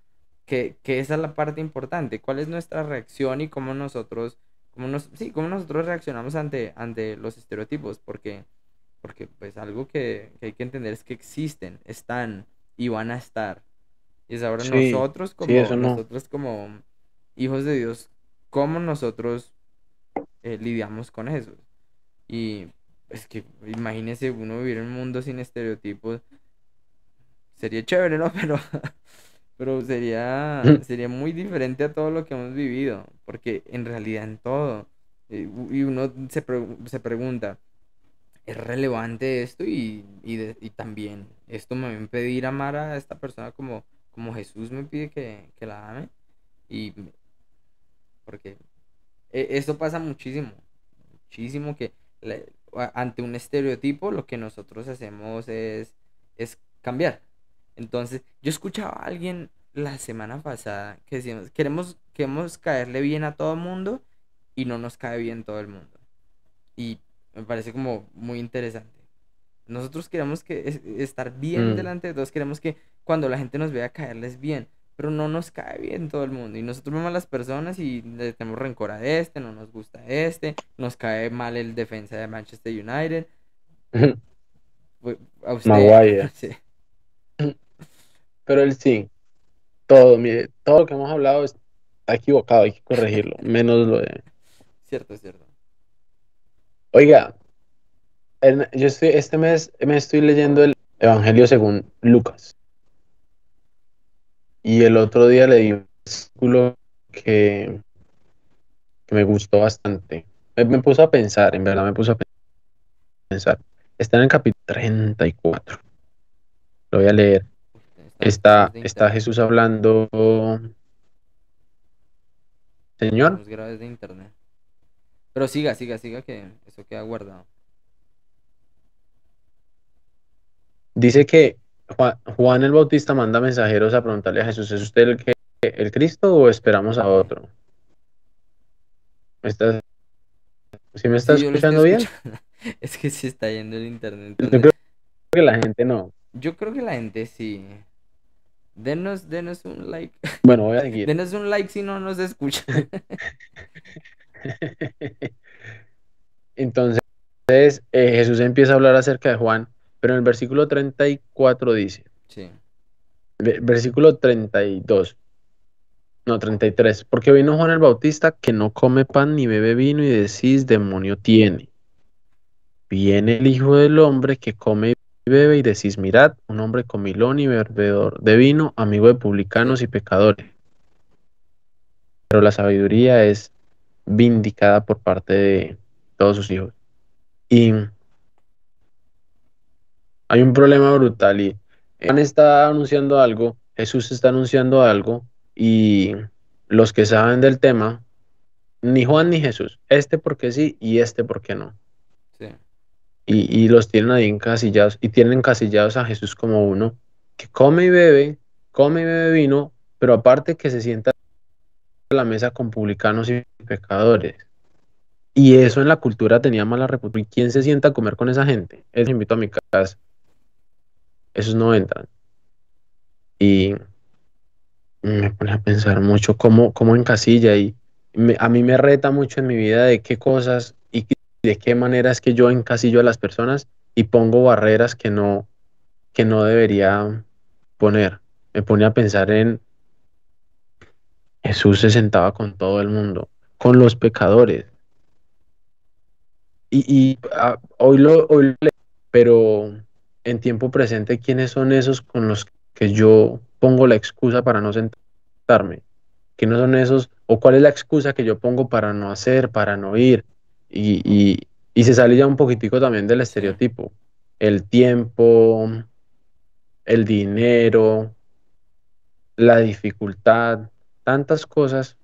Que, que esa es la parte importante. ¿Cuál es nuestra reacción y cómo nosotros, cómo nos, sí, cómo nosotros reaccionamos ante, ante los estereotipos? Porque, porque pues algo que, que hay que entender es que existen, están y van a estar. Y es ahora Sí, nosotros como sí, eso no. nosotros como hijos de Dios, cómo nosotros eh, lidiamos con eso. Y es que imagínese uno vivir en un mundo sin estereotipos. Sería chévere, ¿no? Pero, pero sería, sería muy diferente a todo lo que hemos vivido. Porque en realidad en todo. eh, Y uno se, pre- se pregunta, ¿es relevante esto? Y, y, de- y también, ¿esto me va a impedir amar a esta persona como, como Jesús me pide que, que la ame? Y porque eh, esto pasa muchísimo, muchísimo que la- ante un estereotipo lo que nosotros hacemos es, es cambiar. Entonces, yo escuchaba a alguien la semana pasada que decíamos, queremos, queremos caerle bien a todo el mundo y no nos cae bien todo el mundo. Y me parece como muy interesante. Nosotros queremos que es- estar bien Mm. delante de todos, queremos que cuando la gente nos vea caerles bien, pero no nos cae bien todo el mundo. Y nosotros vemos a las personas y le tenemos rencor a este, no nos gusta este, nos cae mal el defensa de Manchester United. Fue- A usted, Maguire. sí, Pero él sí, todo, mire, todo lo que hemos hablado está equivocado, hay que corregirlo, menos lo de... cierto, cierto. Oiga, yo estoy, este mes me estoy leyendo el Evangelio según Lucas. Y el otro día leí un versículo que, que me gustó bastante. Me, me puso a pensar, en verdad me puso a pensar. Está en el capítulo 34. Lo voy a leer. Está, está Jesús hablando. Señor, estamos graves de internet. Pero siga, siga, siga que eso queda guardado. dice que Juan, el Bautista manda mensajeros a preguntarle a Jesús, ¿es usted el, que, el Cristo o esperamos a otro? ¿Me estás, ¿Sí me estás Sí, escuchando bien? escuchando. Es que sí está yendo el internet. Yo creo que la gente no. yo creo que la gente sí. Denos, denos un like. Bueno, voy a seguir. Denos un like si no nos escuchan. Entonces, eh, Jesús empieza a hablar acerca de Juan, pero en el versículo 34 dice, Sí, ve- versículo 32, no, 33, porque vino Juan el Bautista que no come pan ni bebe vino y decís, demonio tiene. Viene el Hijo del Hombre que come y bebe y decís, mirad, un hombre comilón y bebedor de vino, amigo de publicanos y pecadores. Pero la sabiduría es vindicada por parte de todos sus hijos. Y hay un problema brutal y Juan está anunciando algo, Jesús está anunciando algo y los que saben del tema, ni Juan ni Jesús, este porque sí y este porque no. sí, Y, y los tienen ahí encasillados y tienen encasillados a Jesús como uno que come y bebe, come y bebe vino, pero aparte que se sienta a la mesa con publicanos y pecadores. Y eso en la cultura tenía mala reputación. ¿Y quién se sienta a comer con esa gente? Les invito a mi casa. Esos no entran. Y me pone a pensar mucho cómo, cómo encasilla y a mí me reta mucho en mi vida de qué cosas y de qué manera es que yo encasillo a las personas y pongo barreras que no, que no debería poner. Me pone a pensar en Jesús se sentaba con todo el mundo, con los pecadores. Y, y, ah, hoy lo, pero en tiempo presente, ¿quiénes son esos con los que yo pongo la excusa para no sentarme? ¿Quiénes son esos? ¿O cuál es la excusa que yo pongo para no hacer, para no ir? Y, y, y se sale ya un poquitico también del estereotipo. El tiempo, el dinero, la dificultad, tantas cosas.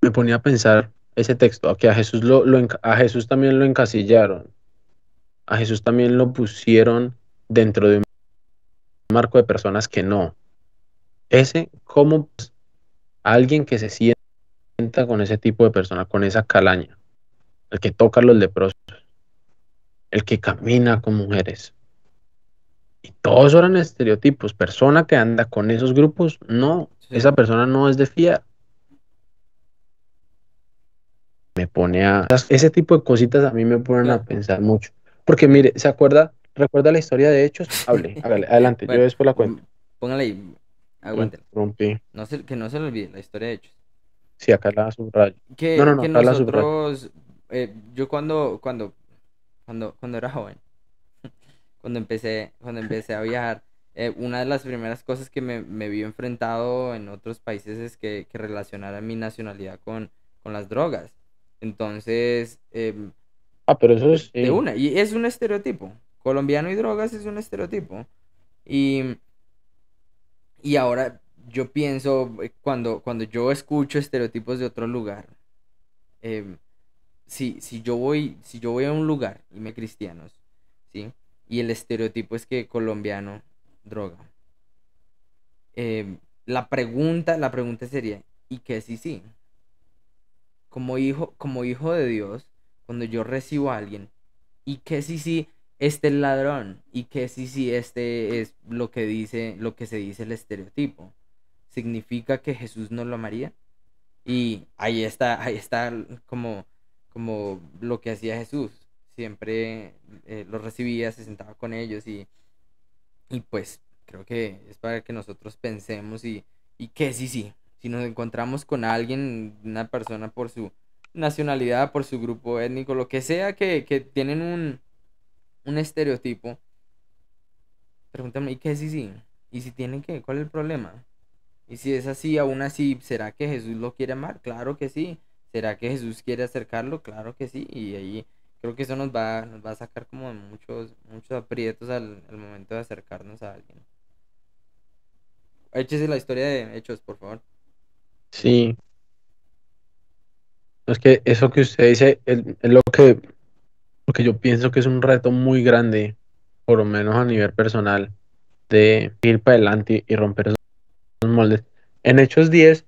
Me ponía a pensar ese texto, que a Jesús, lo, a Jesús también lo encasillaron. A Jesús también lo pusieron dentro de un marco de personas que no. Ese, como alguien que se sienta con ese tipo de persona, con esa calaña, el que toca a los leprosos, el que camina con mujeres. Y todos eran estereotipos. Persona que anda con esos grupos, no, Sí. esa persona no es de fiar. Me pone a... Ese tipo de cositas a mí me ponen a pensar mucho. Porque mire, ¿se acuerda? ¿Recuerda la historia de Hechos? Hable, hágale, adelante, Bueno, yo después la cuento. mm, Póngale ahí, aguántela. Interrumpí. No se, que no se le olvide la historia de hechos. Sí, acá la subrayo. Que, No, no, no, que nosotros eh, yo cuando, cuando, cuando, cuando era joven, cuando empecé, cuando empecé a viajar, eh, una de las primeras cosas que me, me vi enfrentado en otros países es que, que relacionara mi nacionalidad con, con las drogas. Entonces, em, Ah, pero eso es... de sí. una, y es un estereotipo. Colombiano y drogas es un estereotipo. Y, y ahora yo pienso, eh, cuando, cuando yo escucho estereotipos de otro lugar, em, si, si yo voy, si yo voy a un lugar y me cristianos, ¿sí? Y el estereotipo es que colombiano, droga. em, la pregunta, la pregunta sería, ¿y qué si sí? Como hijo, como hijo de Dios, cuando yo recibo a alguien, ¿y qué si sí este es ladrón? ¿Y qué si sí este es lo que dice, lo que se dice el estereotipo? ¿Significa que Jesús no lo amaría? Y ahí está, ahí está como, como lo que hacía Jesús. Siempre eh, los recibía, se sentaba con ellos y, y pues creo que es para que nosotros pensemos y, y que sí, sí, si nos encontramos con alguien, una persona por su nacionalidad, por su grupo étnico, lo que sea que, que tienen un, un estereotipo, pregúntame, ¿y qué sí, sí? ¿Y si tienen qué? ¿Cuál es el problema? Y si es así, aún así, ¿será que Jesús lo quiere amar? Claro que sí. ¿Será que Jesús quiere acercarlo? Claro que sí. Y ahí creo que eso nos va, nos va a sacar como muchos, muchos aprietos al, al momento de acercarnos a alguien. Échese la historia de Hechos, por favor. Sí. Es que eso que usted dice es lo que, lo que yo pienso que es un reto muy grande, por lo menos a nivel personal, de ir para adelante y romper esos moldes. En Hechos 10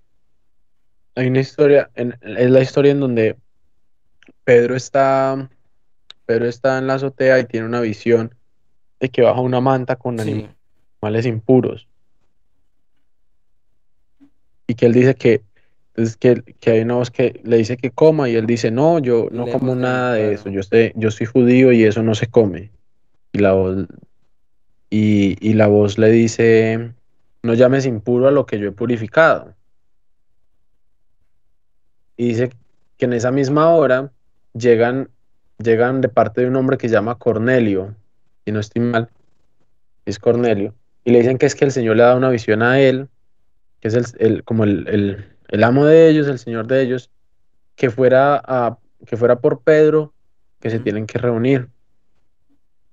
hay una historia, en- es la historia en donde Pedro está, Pedro está en la azotea y tiene una visión de que baja una manta con Sí, animales impuros y que él dice que, entonces que, que hay una voz que le dice que coma y él dice, no, yo no como nada de eso, yo, sé, yo soy judío y eso no se come. Y la voz, y, y la voz le dice, no llames impuro a lo que yo he purificado. Y dice que en esa misma hora llegan, llegan de parte de un hombre que se llama Cornelio, y no estoy mal, es Cornelio, y le dicen que es que el Señor le da una visión a él, que es el, el- como el, el- el amo de ellos, el Señor de ellos, que fuera, a, que fuera por Pedro, que se tienen que reunir.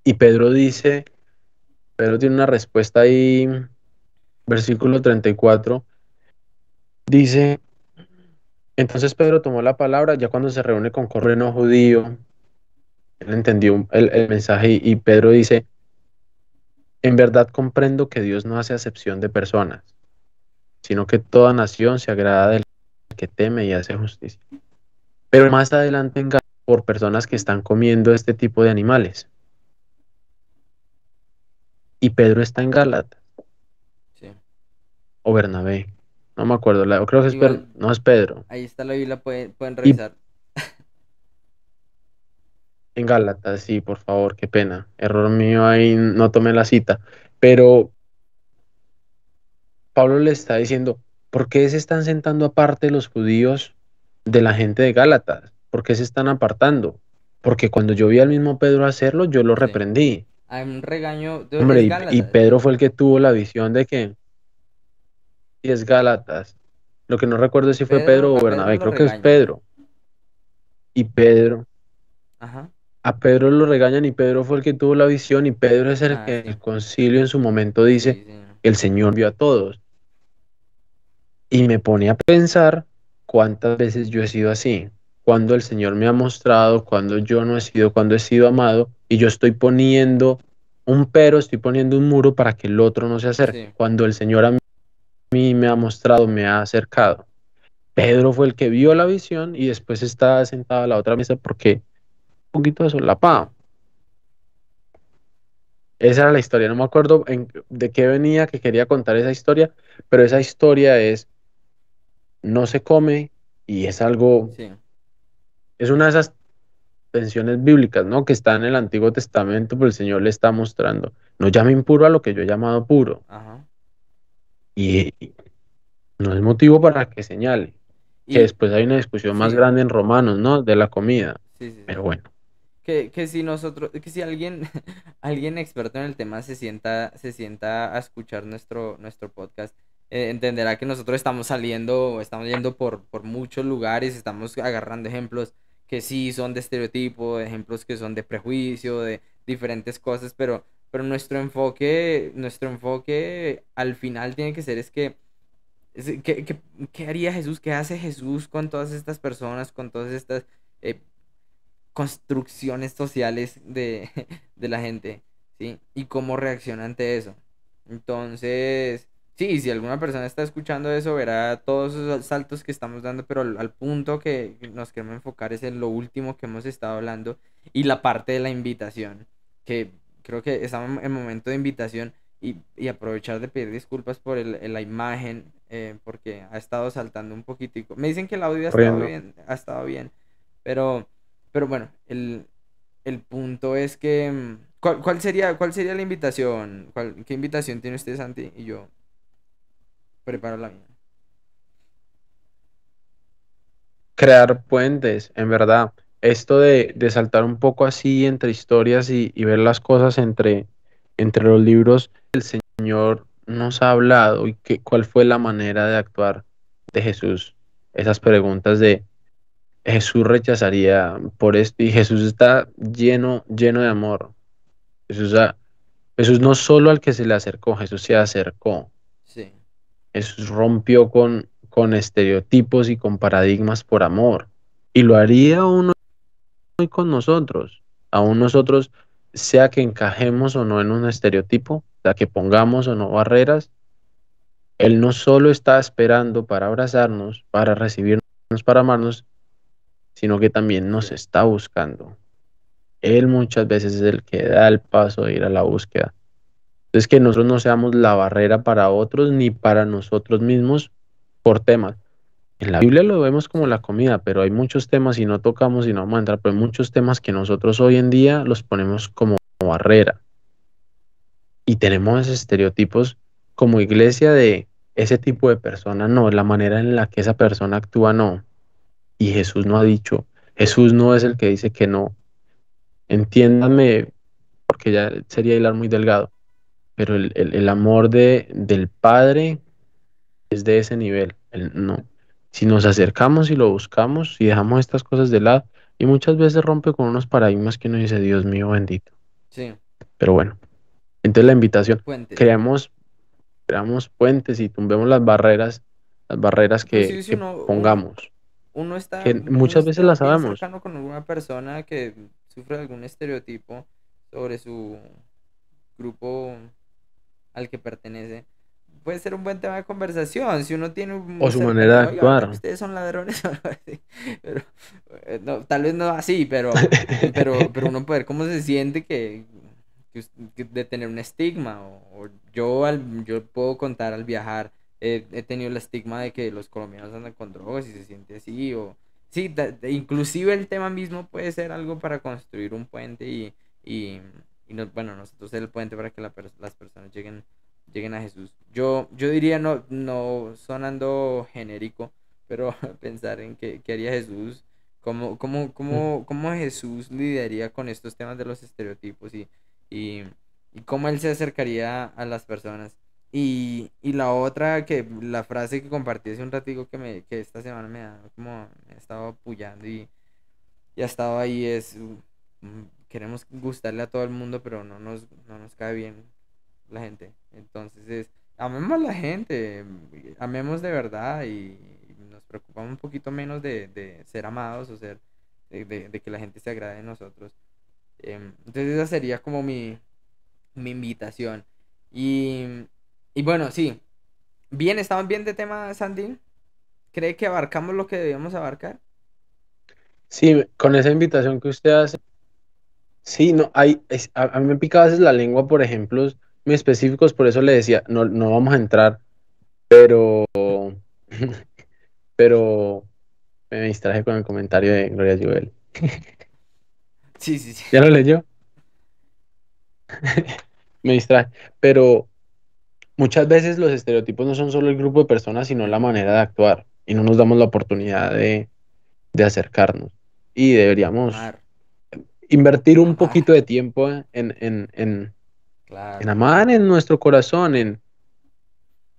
Y Pedro dice, Pedro tiene una respuesta ahí, versículo 34, dice, entonces Pedro tomó la palabra, ya cuando se reúne con Cornelio no judío, él entendió el, el mensaje y, y Pedro dice, en verdad comprendo que Dios no hace acepción de personas, sino que toda nación se agrada del que teme y hace justicia. Pero más adelante en por personas que están comiendo este tipo de animales. Y Pedro está en Gálatas sí. o Bernabé. No me acuerdo, la- creo que es Igual- Per- no es Pedro. Ahí está la Biblia, pueden, pueden revisar. En Gálatas, sí, por favor, qué pena. Error mío ahí, no tomé la cita. Pero Pablo le está diciendo, ¿por qué se están sentando aparte los judíos de la gente de Gálatas? ¿Por qué se están apartando? Porque cuando yo vi al mismo Pedro hacerlo, yo lo reprendí. Hay un regaño de Hombre, y, y Pedro fue el que tuvo la visión de que y es Gálatas. Lo que no recuerdo es si fue Pedro- o Bernabé, creo que es. Pedro. Y Pedro, Ajá. a Pedro lo regañan y Pedro fue el que tuvo la visión y Pedro es el Ah, que sí. en el concilio en su momento dice, Sí, sí. el Señor vio a todos. Y me pone a pensar cuántas veces yo he sido así, cuando el Señor me ha mostrado, cuando yo no he sido, cuando he sido amado, y yo estoy poniendo un pero, estoy poniendo un muro para que el otro no se acerque. Sí. Cuando el Señor a mí me ha mostrado, me ha acercado. Pedro fue el que vio la visión y después estaba sentado a la otra mesa porque un poquito de solapado. Esa era la historia, no me acuerdo en- de qué venía que quería contar esa historia, pero esa historia es, no se come y es algo, Sí. es una de esas tensiones bíblicas, ¿no? Que está en el Antiguo Testamento, pero el Señor le está mostrando, no llame impuro a lo que yo he llamado puro. Ajá. Y, y no es motivo para que señale. Y, Que después hay una discusión más grande en Romanos, ¿no? De la comida. Sí, sí, sí. Pero bueno. Que, que si nosotros, que si alguien, alguien experto en el tema se sienta, se sienta a escuchar nuestro, nuestro podcast, eh, entenderá que nosotros estamos saliendo, estamos yendo por, por muchos lugares, estamos agarrando ejemplos que sí son de estereotipo, ejemplos que son de prejuicio, de diferentes cosas, pero, pero nuestro enfoque, nuestro enfoque al final tiene que ser es que, ¿qué, qué, qué haría Jesús? ¿Qué hace Jesús con todas estas personas, con todas estas eh, construcciones sociales de, de la gente? ¿Sí? Y cómo reacciona ante eso. Entonces, Sí, si alguna persona está escuchando eso, verá todos esos saltos que estamos dando, pero al, al, punto que nos queremos enfocar es en lo último que hemos estado hablando y la parte de la invitación, que creo que estamos en momento de invitación y, y aprovechar de pedir disculpas por el, el la imagen, eh, porque ha estado saltando un poquitico. Me dicen que el audio ha estado bien, ha estado bien, pero, pero bueno, el, el punto es que... mm, ¿Cuál, cuál, sería, ¿Cuál sería la invitación? ¿Cuál, ¿Qué invitación tiene usted, Santi? Y yo preparo la mía. Crear puentes, en verdad. Esto de, de saltar un poco así entre historias y, y, ver las cosas entre, entre los libros, el Señor nos ha hablado y que, cuál fue la manera de actuar de Jesús. Esas preguntas de Jesús rechazaría por esto y Jesús está lleno, lleno de amor. Jesús, Jesús no solo al que se le acercó, Jesús se acercó. Sí. Jesús rompió con, con estereotipos y con paradigmas por amor. Y lo haría aún hoy con nosotros. Aún nosotros, sea que encajemos o no en un estereotipo, sea que pongamos o no barreras, Él no solo está esperando para abrazarnos, para recibirnos, para amarnos, sino que también nos está buscando. Él muchas veces es el que da el paso de ir a la búsqueda. Entonces, que nosotros no seamos la barrera para otros ni para nosotros mismos por temas. En la Biblia lo vemos como la comida, pero hay muchos temas y no tocamos y no vamos a entrar, pero hay muchos temas que nosotros hoy en día los ponemos como barrera. Y tenemos estereotipos como iglesia de ese tipo de persona, no, la manera en la que esa persona actúa, no. Y Jesús no ha dicho, Jesús no es el que dice que no. Entiéndanme, porque ya sería hilar muy delgado pero el, el, el amor de, del Padre es de ese nivel. El, no. Si nos acercamos y lo buscamos y dejamos estas cosas de lado, y muchas veces rompe con unos paradigmas que uno dice, Dios mío bendito. Sí. Pero bueno, entonces la invitación, Puentes. creamos, creamos puentes y tumbemos las barreras, las barreras que, Pues sí, sí, que uno- pongamos. Uno está. Que uno muchas veces está las sabemos. con alguna persona que sufre algún estereotipo sobre su grupo al que pertenece. Puede ser un buen tema de conversación. Si uno tiene un. O su manera de "Oiga, actuar". ¿verdad que Ustedes son ladrones o algo así. Pero, eh, no, tal vez no así, pero, pero, pero uno puede ver cómo se siente que, que us- que de tener un estigma. O, o yo, al, yo puedo contar al viajar, eh, he tenido el estigma de que los colombianos andan con drogas y se siente así. O, sí, da- da- inclusive el tema mismo puede ser algo para construir un puente y, y, y no- bueno, nosotros ser el puente para que la las personas lleguen, lleguen a Jesús. Yo, yo diría, no, no sonando genérico, pero pensar en qué, qué haría Jesús, cómo, cómo, cómo, cómo Jesús lidiaría con estos temas de los estereotipos y, y, y cómo él se acercaría a las personas. Y, y la otra, que la frase que compartí hace un ratico que, me, que esta semana me ha como, me ha estado apoyando y, y ha estado ahí es, queremos gustarle a todo el mundo, pero no nos, no nos cae bien la gente. Entonces es, amemos a la gente, amemos de verdad y, nos preocupamos un poquito menos de, de ser amados o ser, de, que la gente se agrade de nosotros. Em, entonces esa sería como mi, mi invitación. Y, y bueno, sí. Bien, ¿estaban bien de tema, Sandy? ¿Cree que abarcamos lo que debíamos abarcar? Sí, con esa invitación que usted hace, sí, no, hay, es- a, a mí me pica a veces la lengua por ejemplos muy específicos, por eso le decía, no, no vamos a entrar, pero, pero me distraje con el comentario de Gloria Joel. Sí, sí, sí. ¿Ya lo leyó? Me distraje, pero muchas veces los estereotipos no son solo el grupo de personas, sino la manera de actuar, y no nos damos la oportunidad de, de acercarnos. y deberíamos invertir un poquito de tiempo en, en, en, claro. en amar en nuestro corazón, en...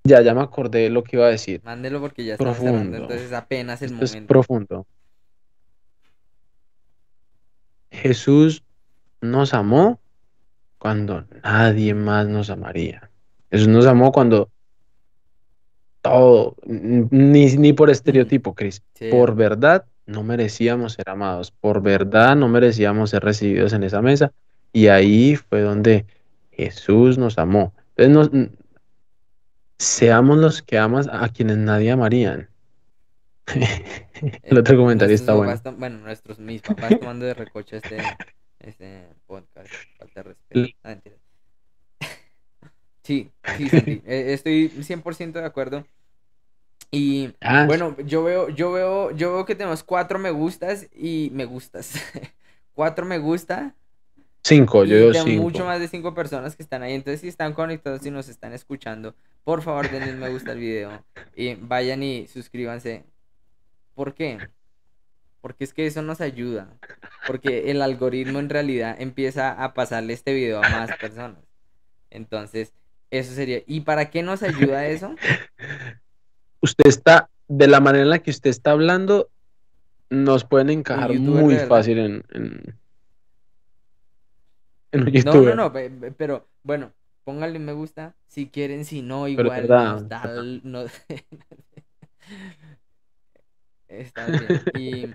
Ya, ya me acordé de lo que iba a decir. Mándelo porque ya estamos cerrando, Profundo. entonces apenas el Esto es momento. profundo. Jesús nos amó cuando nadie más nos amaría. Jesús nos amó cuando todo, ni, ni por estereotipo, Cris, Sí, por verdad no merecíamos ser amados, por verdad no merecíamos ser recibidos en esa mesa. Y ahí fue donde Jesús nos amó. Entonces, nos- seamos los que amas a quienes nadie amarían. El eh, otro comentario está bueno. papás bueno, nuestros, mis papás tomando de recocha este, este podcast. Falta de respeto. Ah. Sí, sí, Santi, eh, estoy 100% de acuerdo. Y Ah, bueno, yo veo, yo veo, yo veo que tenemos cuatro me gustas y me gustas. Cuatro me gusta cinco, yo cinco. mucho más de cinco personas que están ahí. Entonces, si están conectados y nos están escuchando, por favor denle me gusta al video y vayan y suscríbanse. ¿Por qué? Porque es que eso nos ayuda. Porque el algoritmo en realidad empieza a pasarle este video a más personas. Entonces, eso sería. ¿Y para qué nos ayuda eso? Usted está, de la manera en la que usted está hablando, nos pueden encajar muy fácil en, en, en un No, no, no, pe- pe- pero bueno, pónganle me gusta si quieren, si no, igual nos da Está bien. Y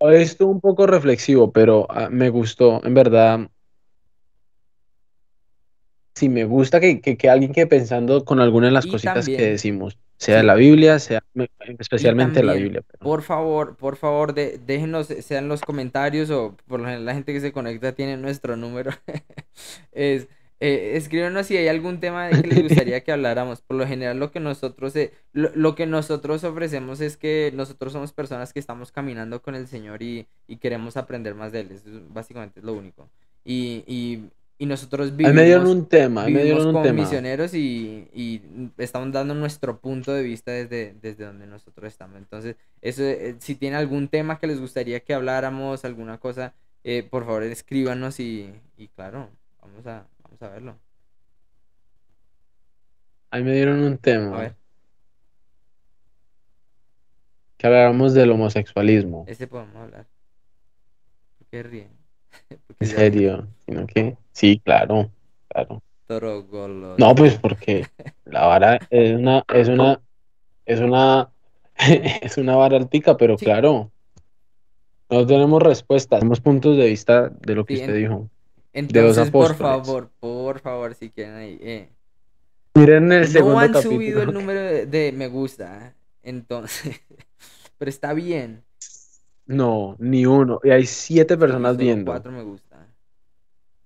estuvo un poco reflexivo, pero ah, me gustó, en verdad. Sí, me gusta que, que, que alguien quede pensando con alguna de las Y cositas que también- decimos, sea de la Biblia, sea especialmente de la también, Biblia. pero- por favor, por favor, de, déjenos, sea en los comentarios o por lo general la gente que se conecta tiene nuestro número. es, eh, escríbanos si hay algún tema de que les gustaría que habláramos. Por lo general lo que nosotros, eh, lo, lo que nosotros ofrecemos es que nosotros somos personas que estamos caminando con el Señor y, y queremos aprender más de Él. Eso es básicamente es lo único. Y, y, y nosotros Ahí me dieron vivimos, un tema, ahí me dieron un como tema. misioneros y, y estamos dando nuestro punto de vista desde, desde donde nosotros estamos. Entonces, eso, eh, si tiene algún tema que les gustaría que habláramos, alguna cosa, eh, por favor escríbanos y, y claro, vamos a, vamos a verlo. Ahí me dieron un A tema. ver, Que habláramos del homosexualismo. ese podemos hablar. ¿Por qué ríen? En serio, sino que sí, claro, claro. toro goloso. No, pues porque la vara es una, es una, es una, es una vara altica, pero Sí. claro, no tenemos respuesta, tenemos puntos de vista de lo que Sí, usted dijo. Entonces, por favor, por favor, si quieren ahí. eh, Miren el segundo no han capítulo. subido el número de, de me gusta, entonces, pero está bien. No, ni uno. Y hay siete personas solo viendo. Cuatro me gusta.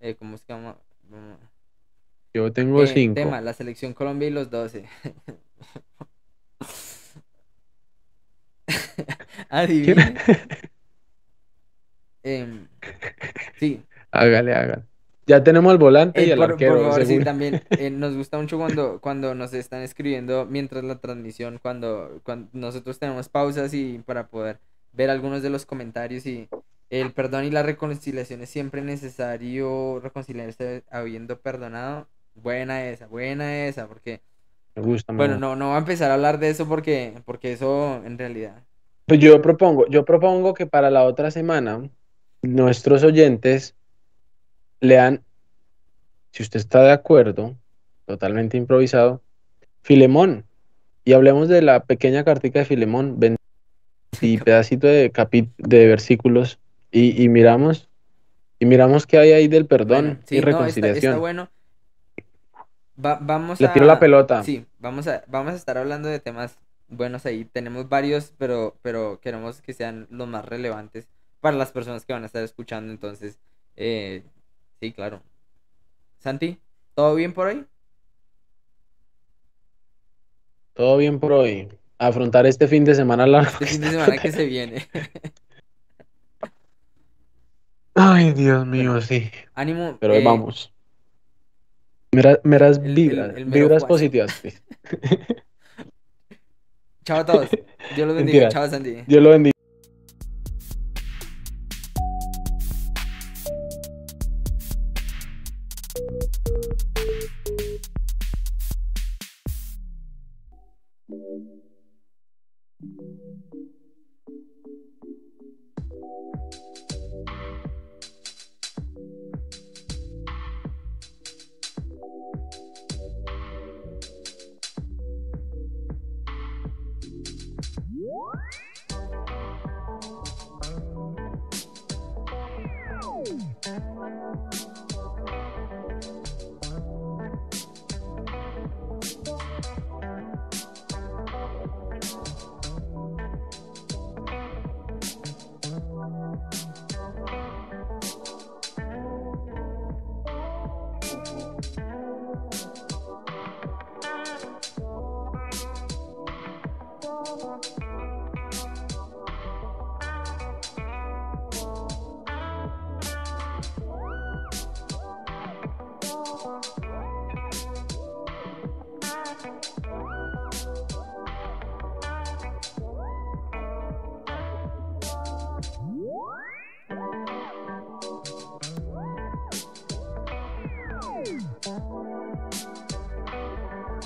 Eh, ¿Cómo es que vamos? vamos- Yo tengo Eh, cinco. tema, la selección Colombia y los 12. Adivine. Em, sí, Hágale, hágale. Ya tenemos el volante y eh, el por, por arquero, favor, sí, también eh, nos gusta mucho cuando, cuando nos están escribiendo mientras la transmisión, cuando, cuando nosotros tenemos pausas y para poder ver algunos de los comentarios y el perdón y la reconciliación es siempre necesario reconciliarse habiendo perdonado. Buena esa, buena esa, porque Me gusta, Bueno, no, no voy a empezar a hablar de eso porque, porque eso en realidad. Pues yo propongo, yo propongo que para la otra semana nuestros oyentes lean, si usted está de acuerdo, totalmente improvisado, Filemón. Y hablemos de la pequeña cartica de Filemón, 20 pedacito de capi- de versículos, y, y miramos, y miramos qué hay ahí del perdón Bueno, sí, y no, está, reconciliación. está bueno. Va- vamos Le a. tiro la pelota. Sí, vamos a, vamos a estar hablando de temas buenos ahí. Tenemos varios, pero, pero queremos que sean los más relevantes para las personas que van a estar escuchando. Entonces, eh, sí, claro. Santi, ¿todo bien por ahí? Todo bien por hoy. Afrontar este fin de semana largo. Este fin de semana que se viene. Ay, Dios mío, sí. Ánimo. Pero eh, vamos. Mera- meras el- el- vibras, el mero vibras positivas. Cris. Chao a todos. Dios los bendiga. Chao, Santi. Dios lo bendiga.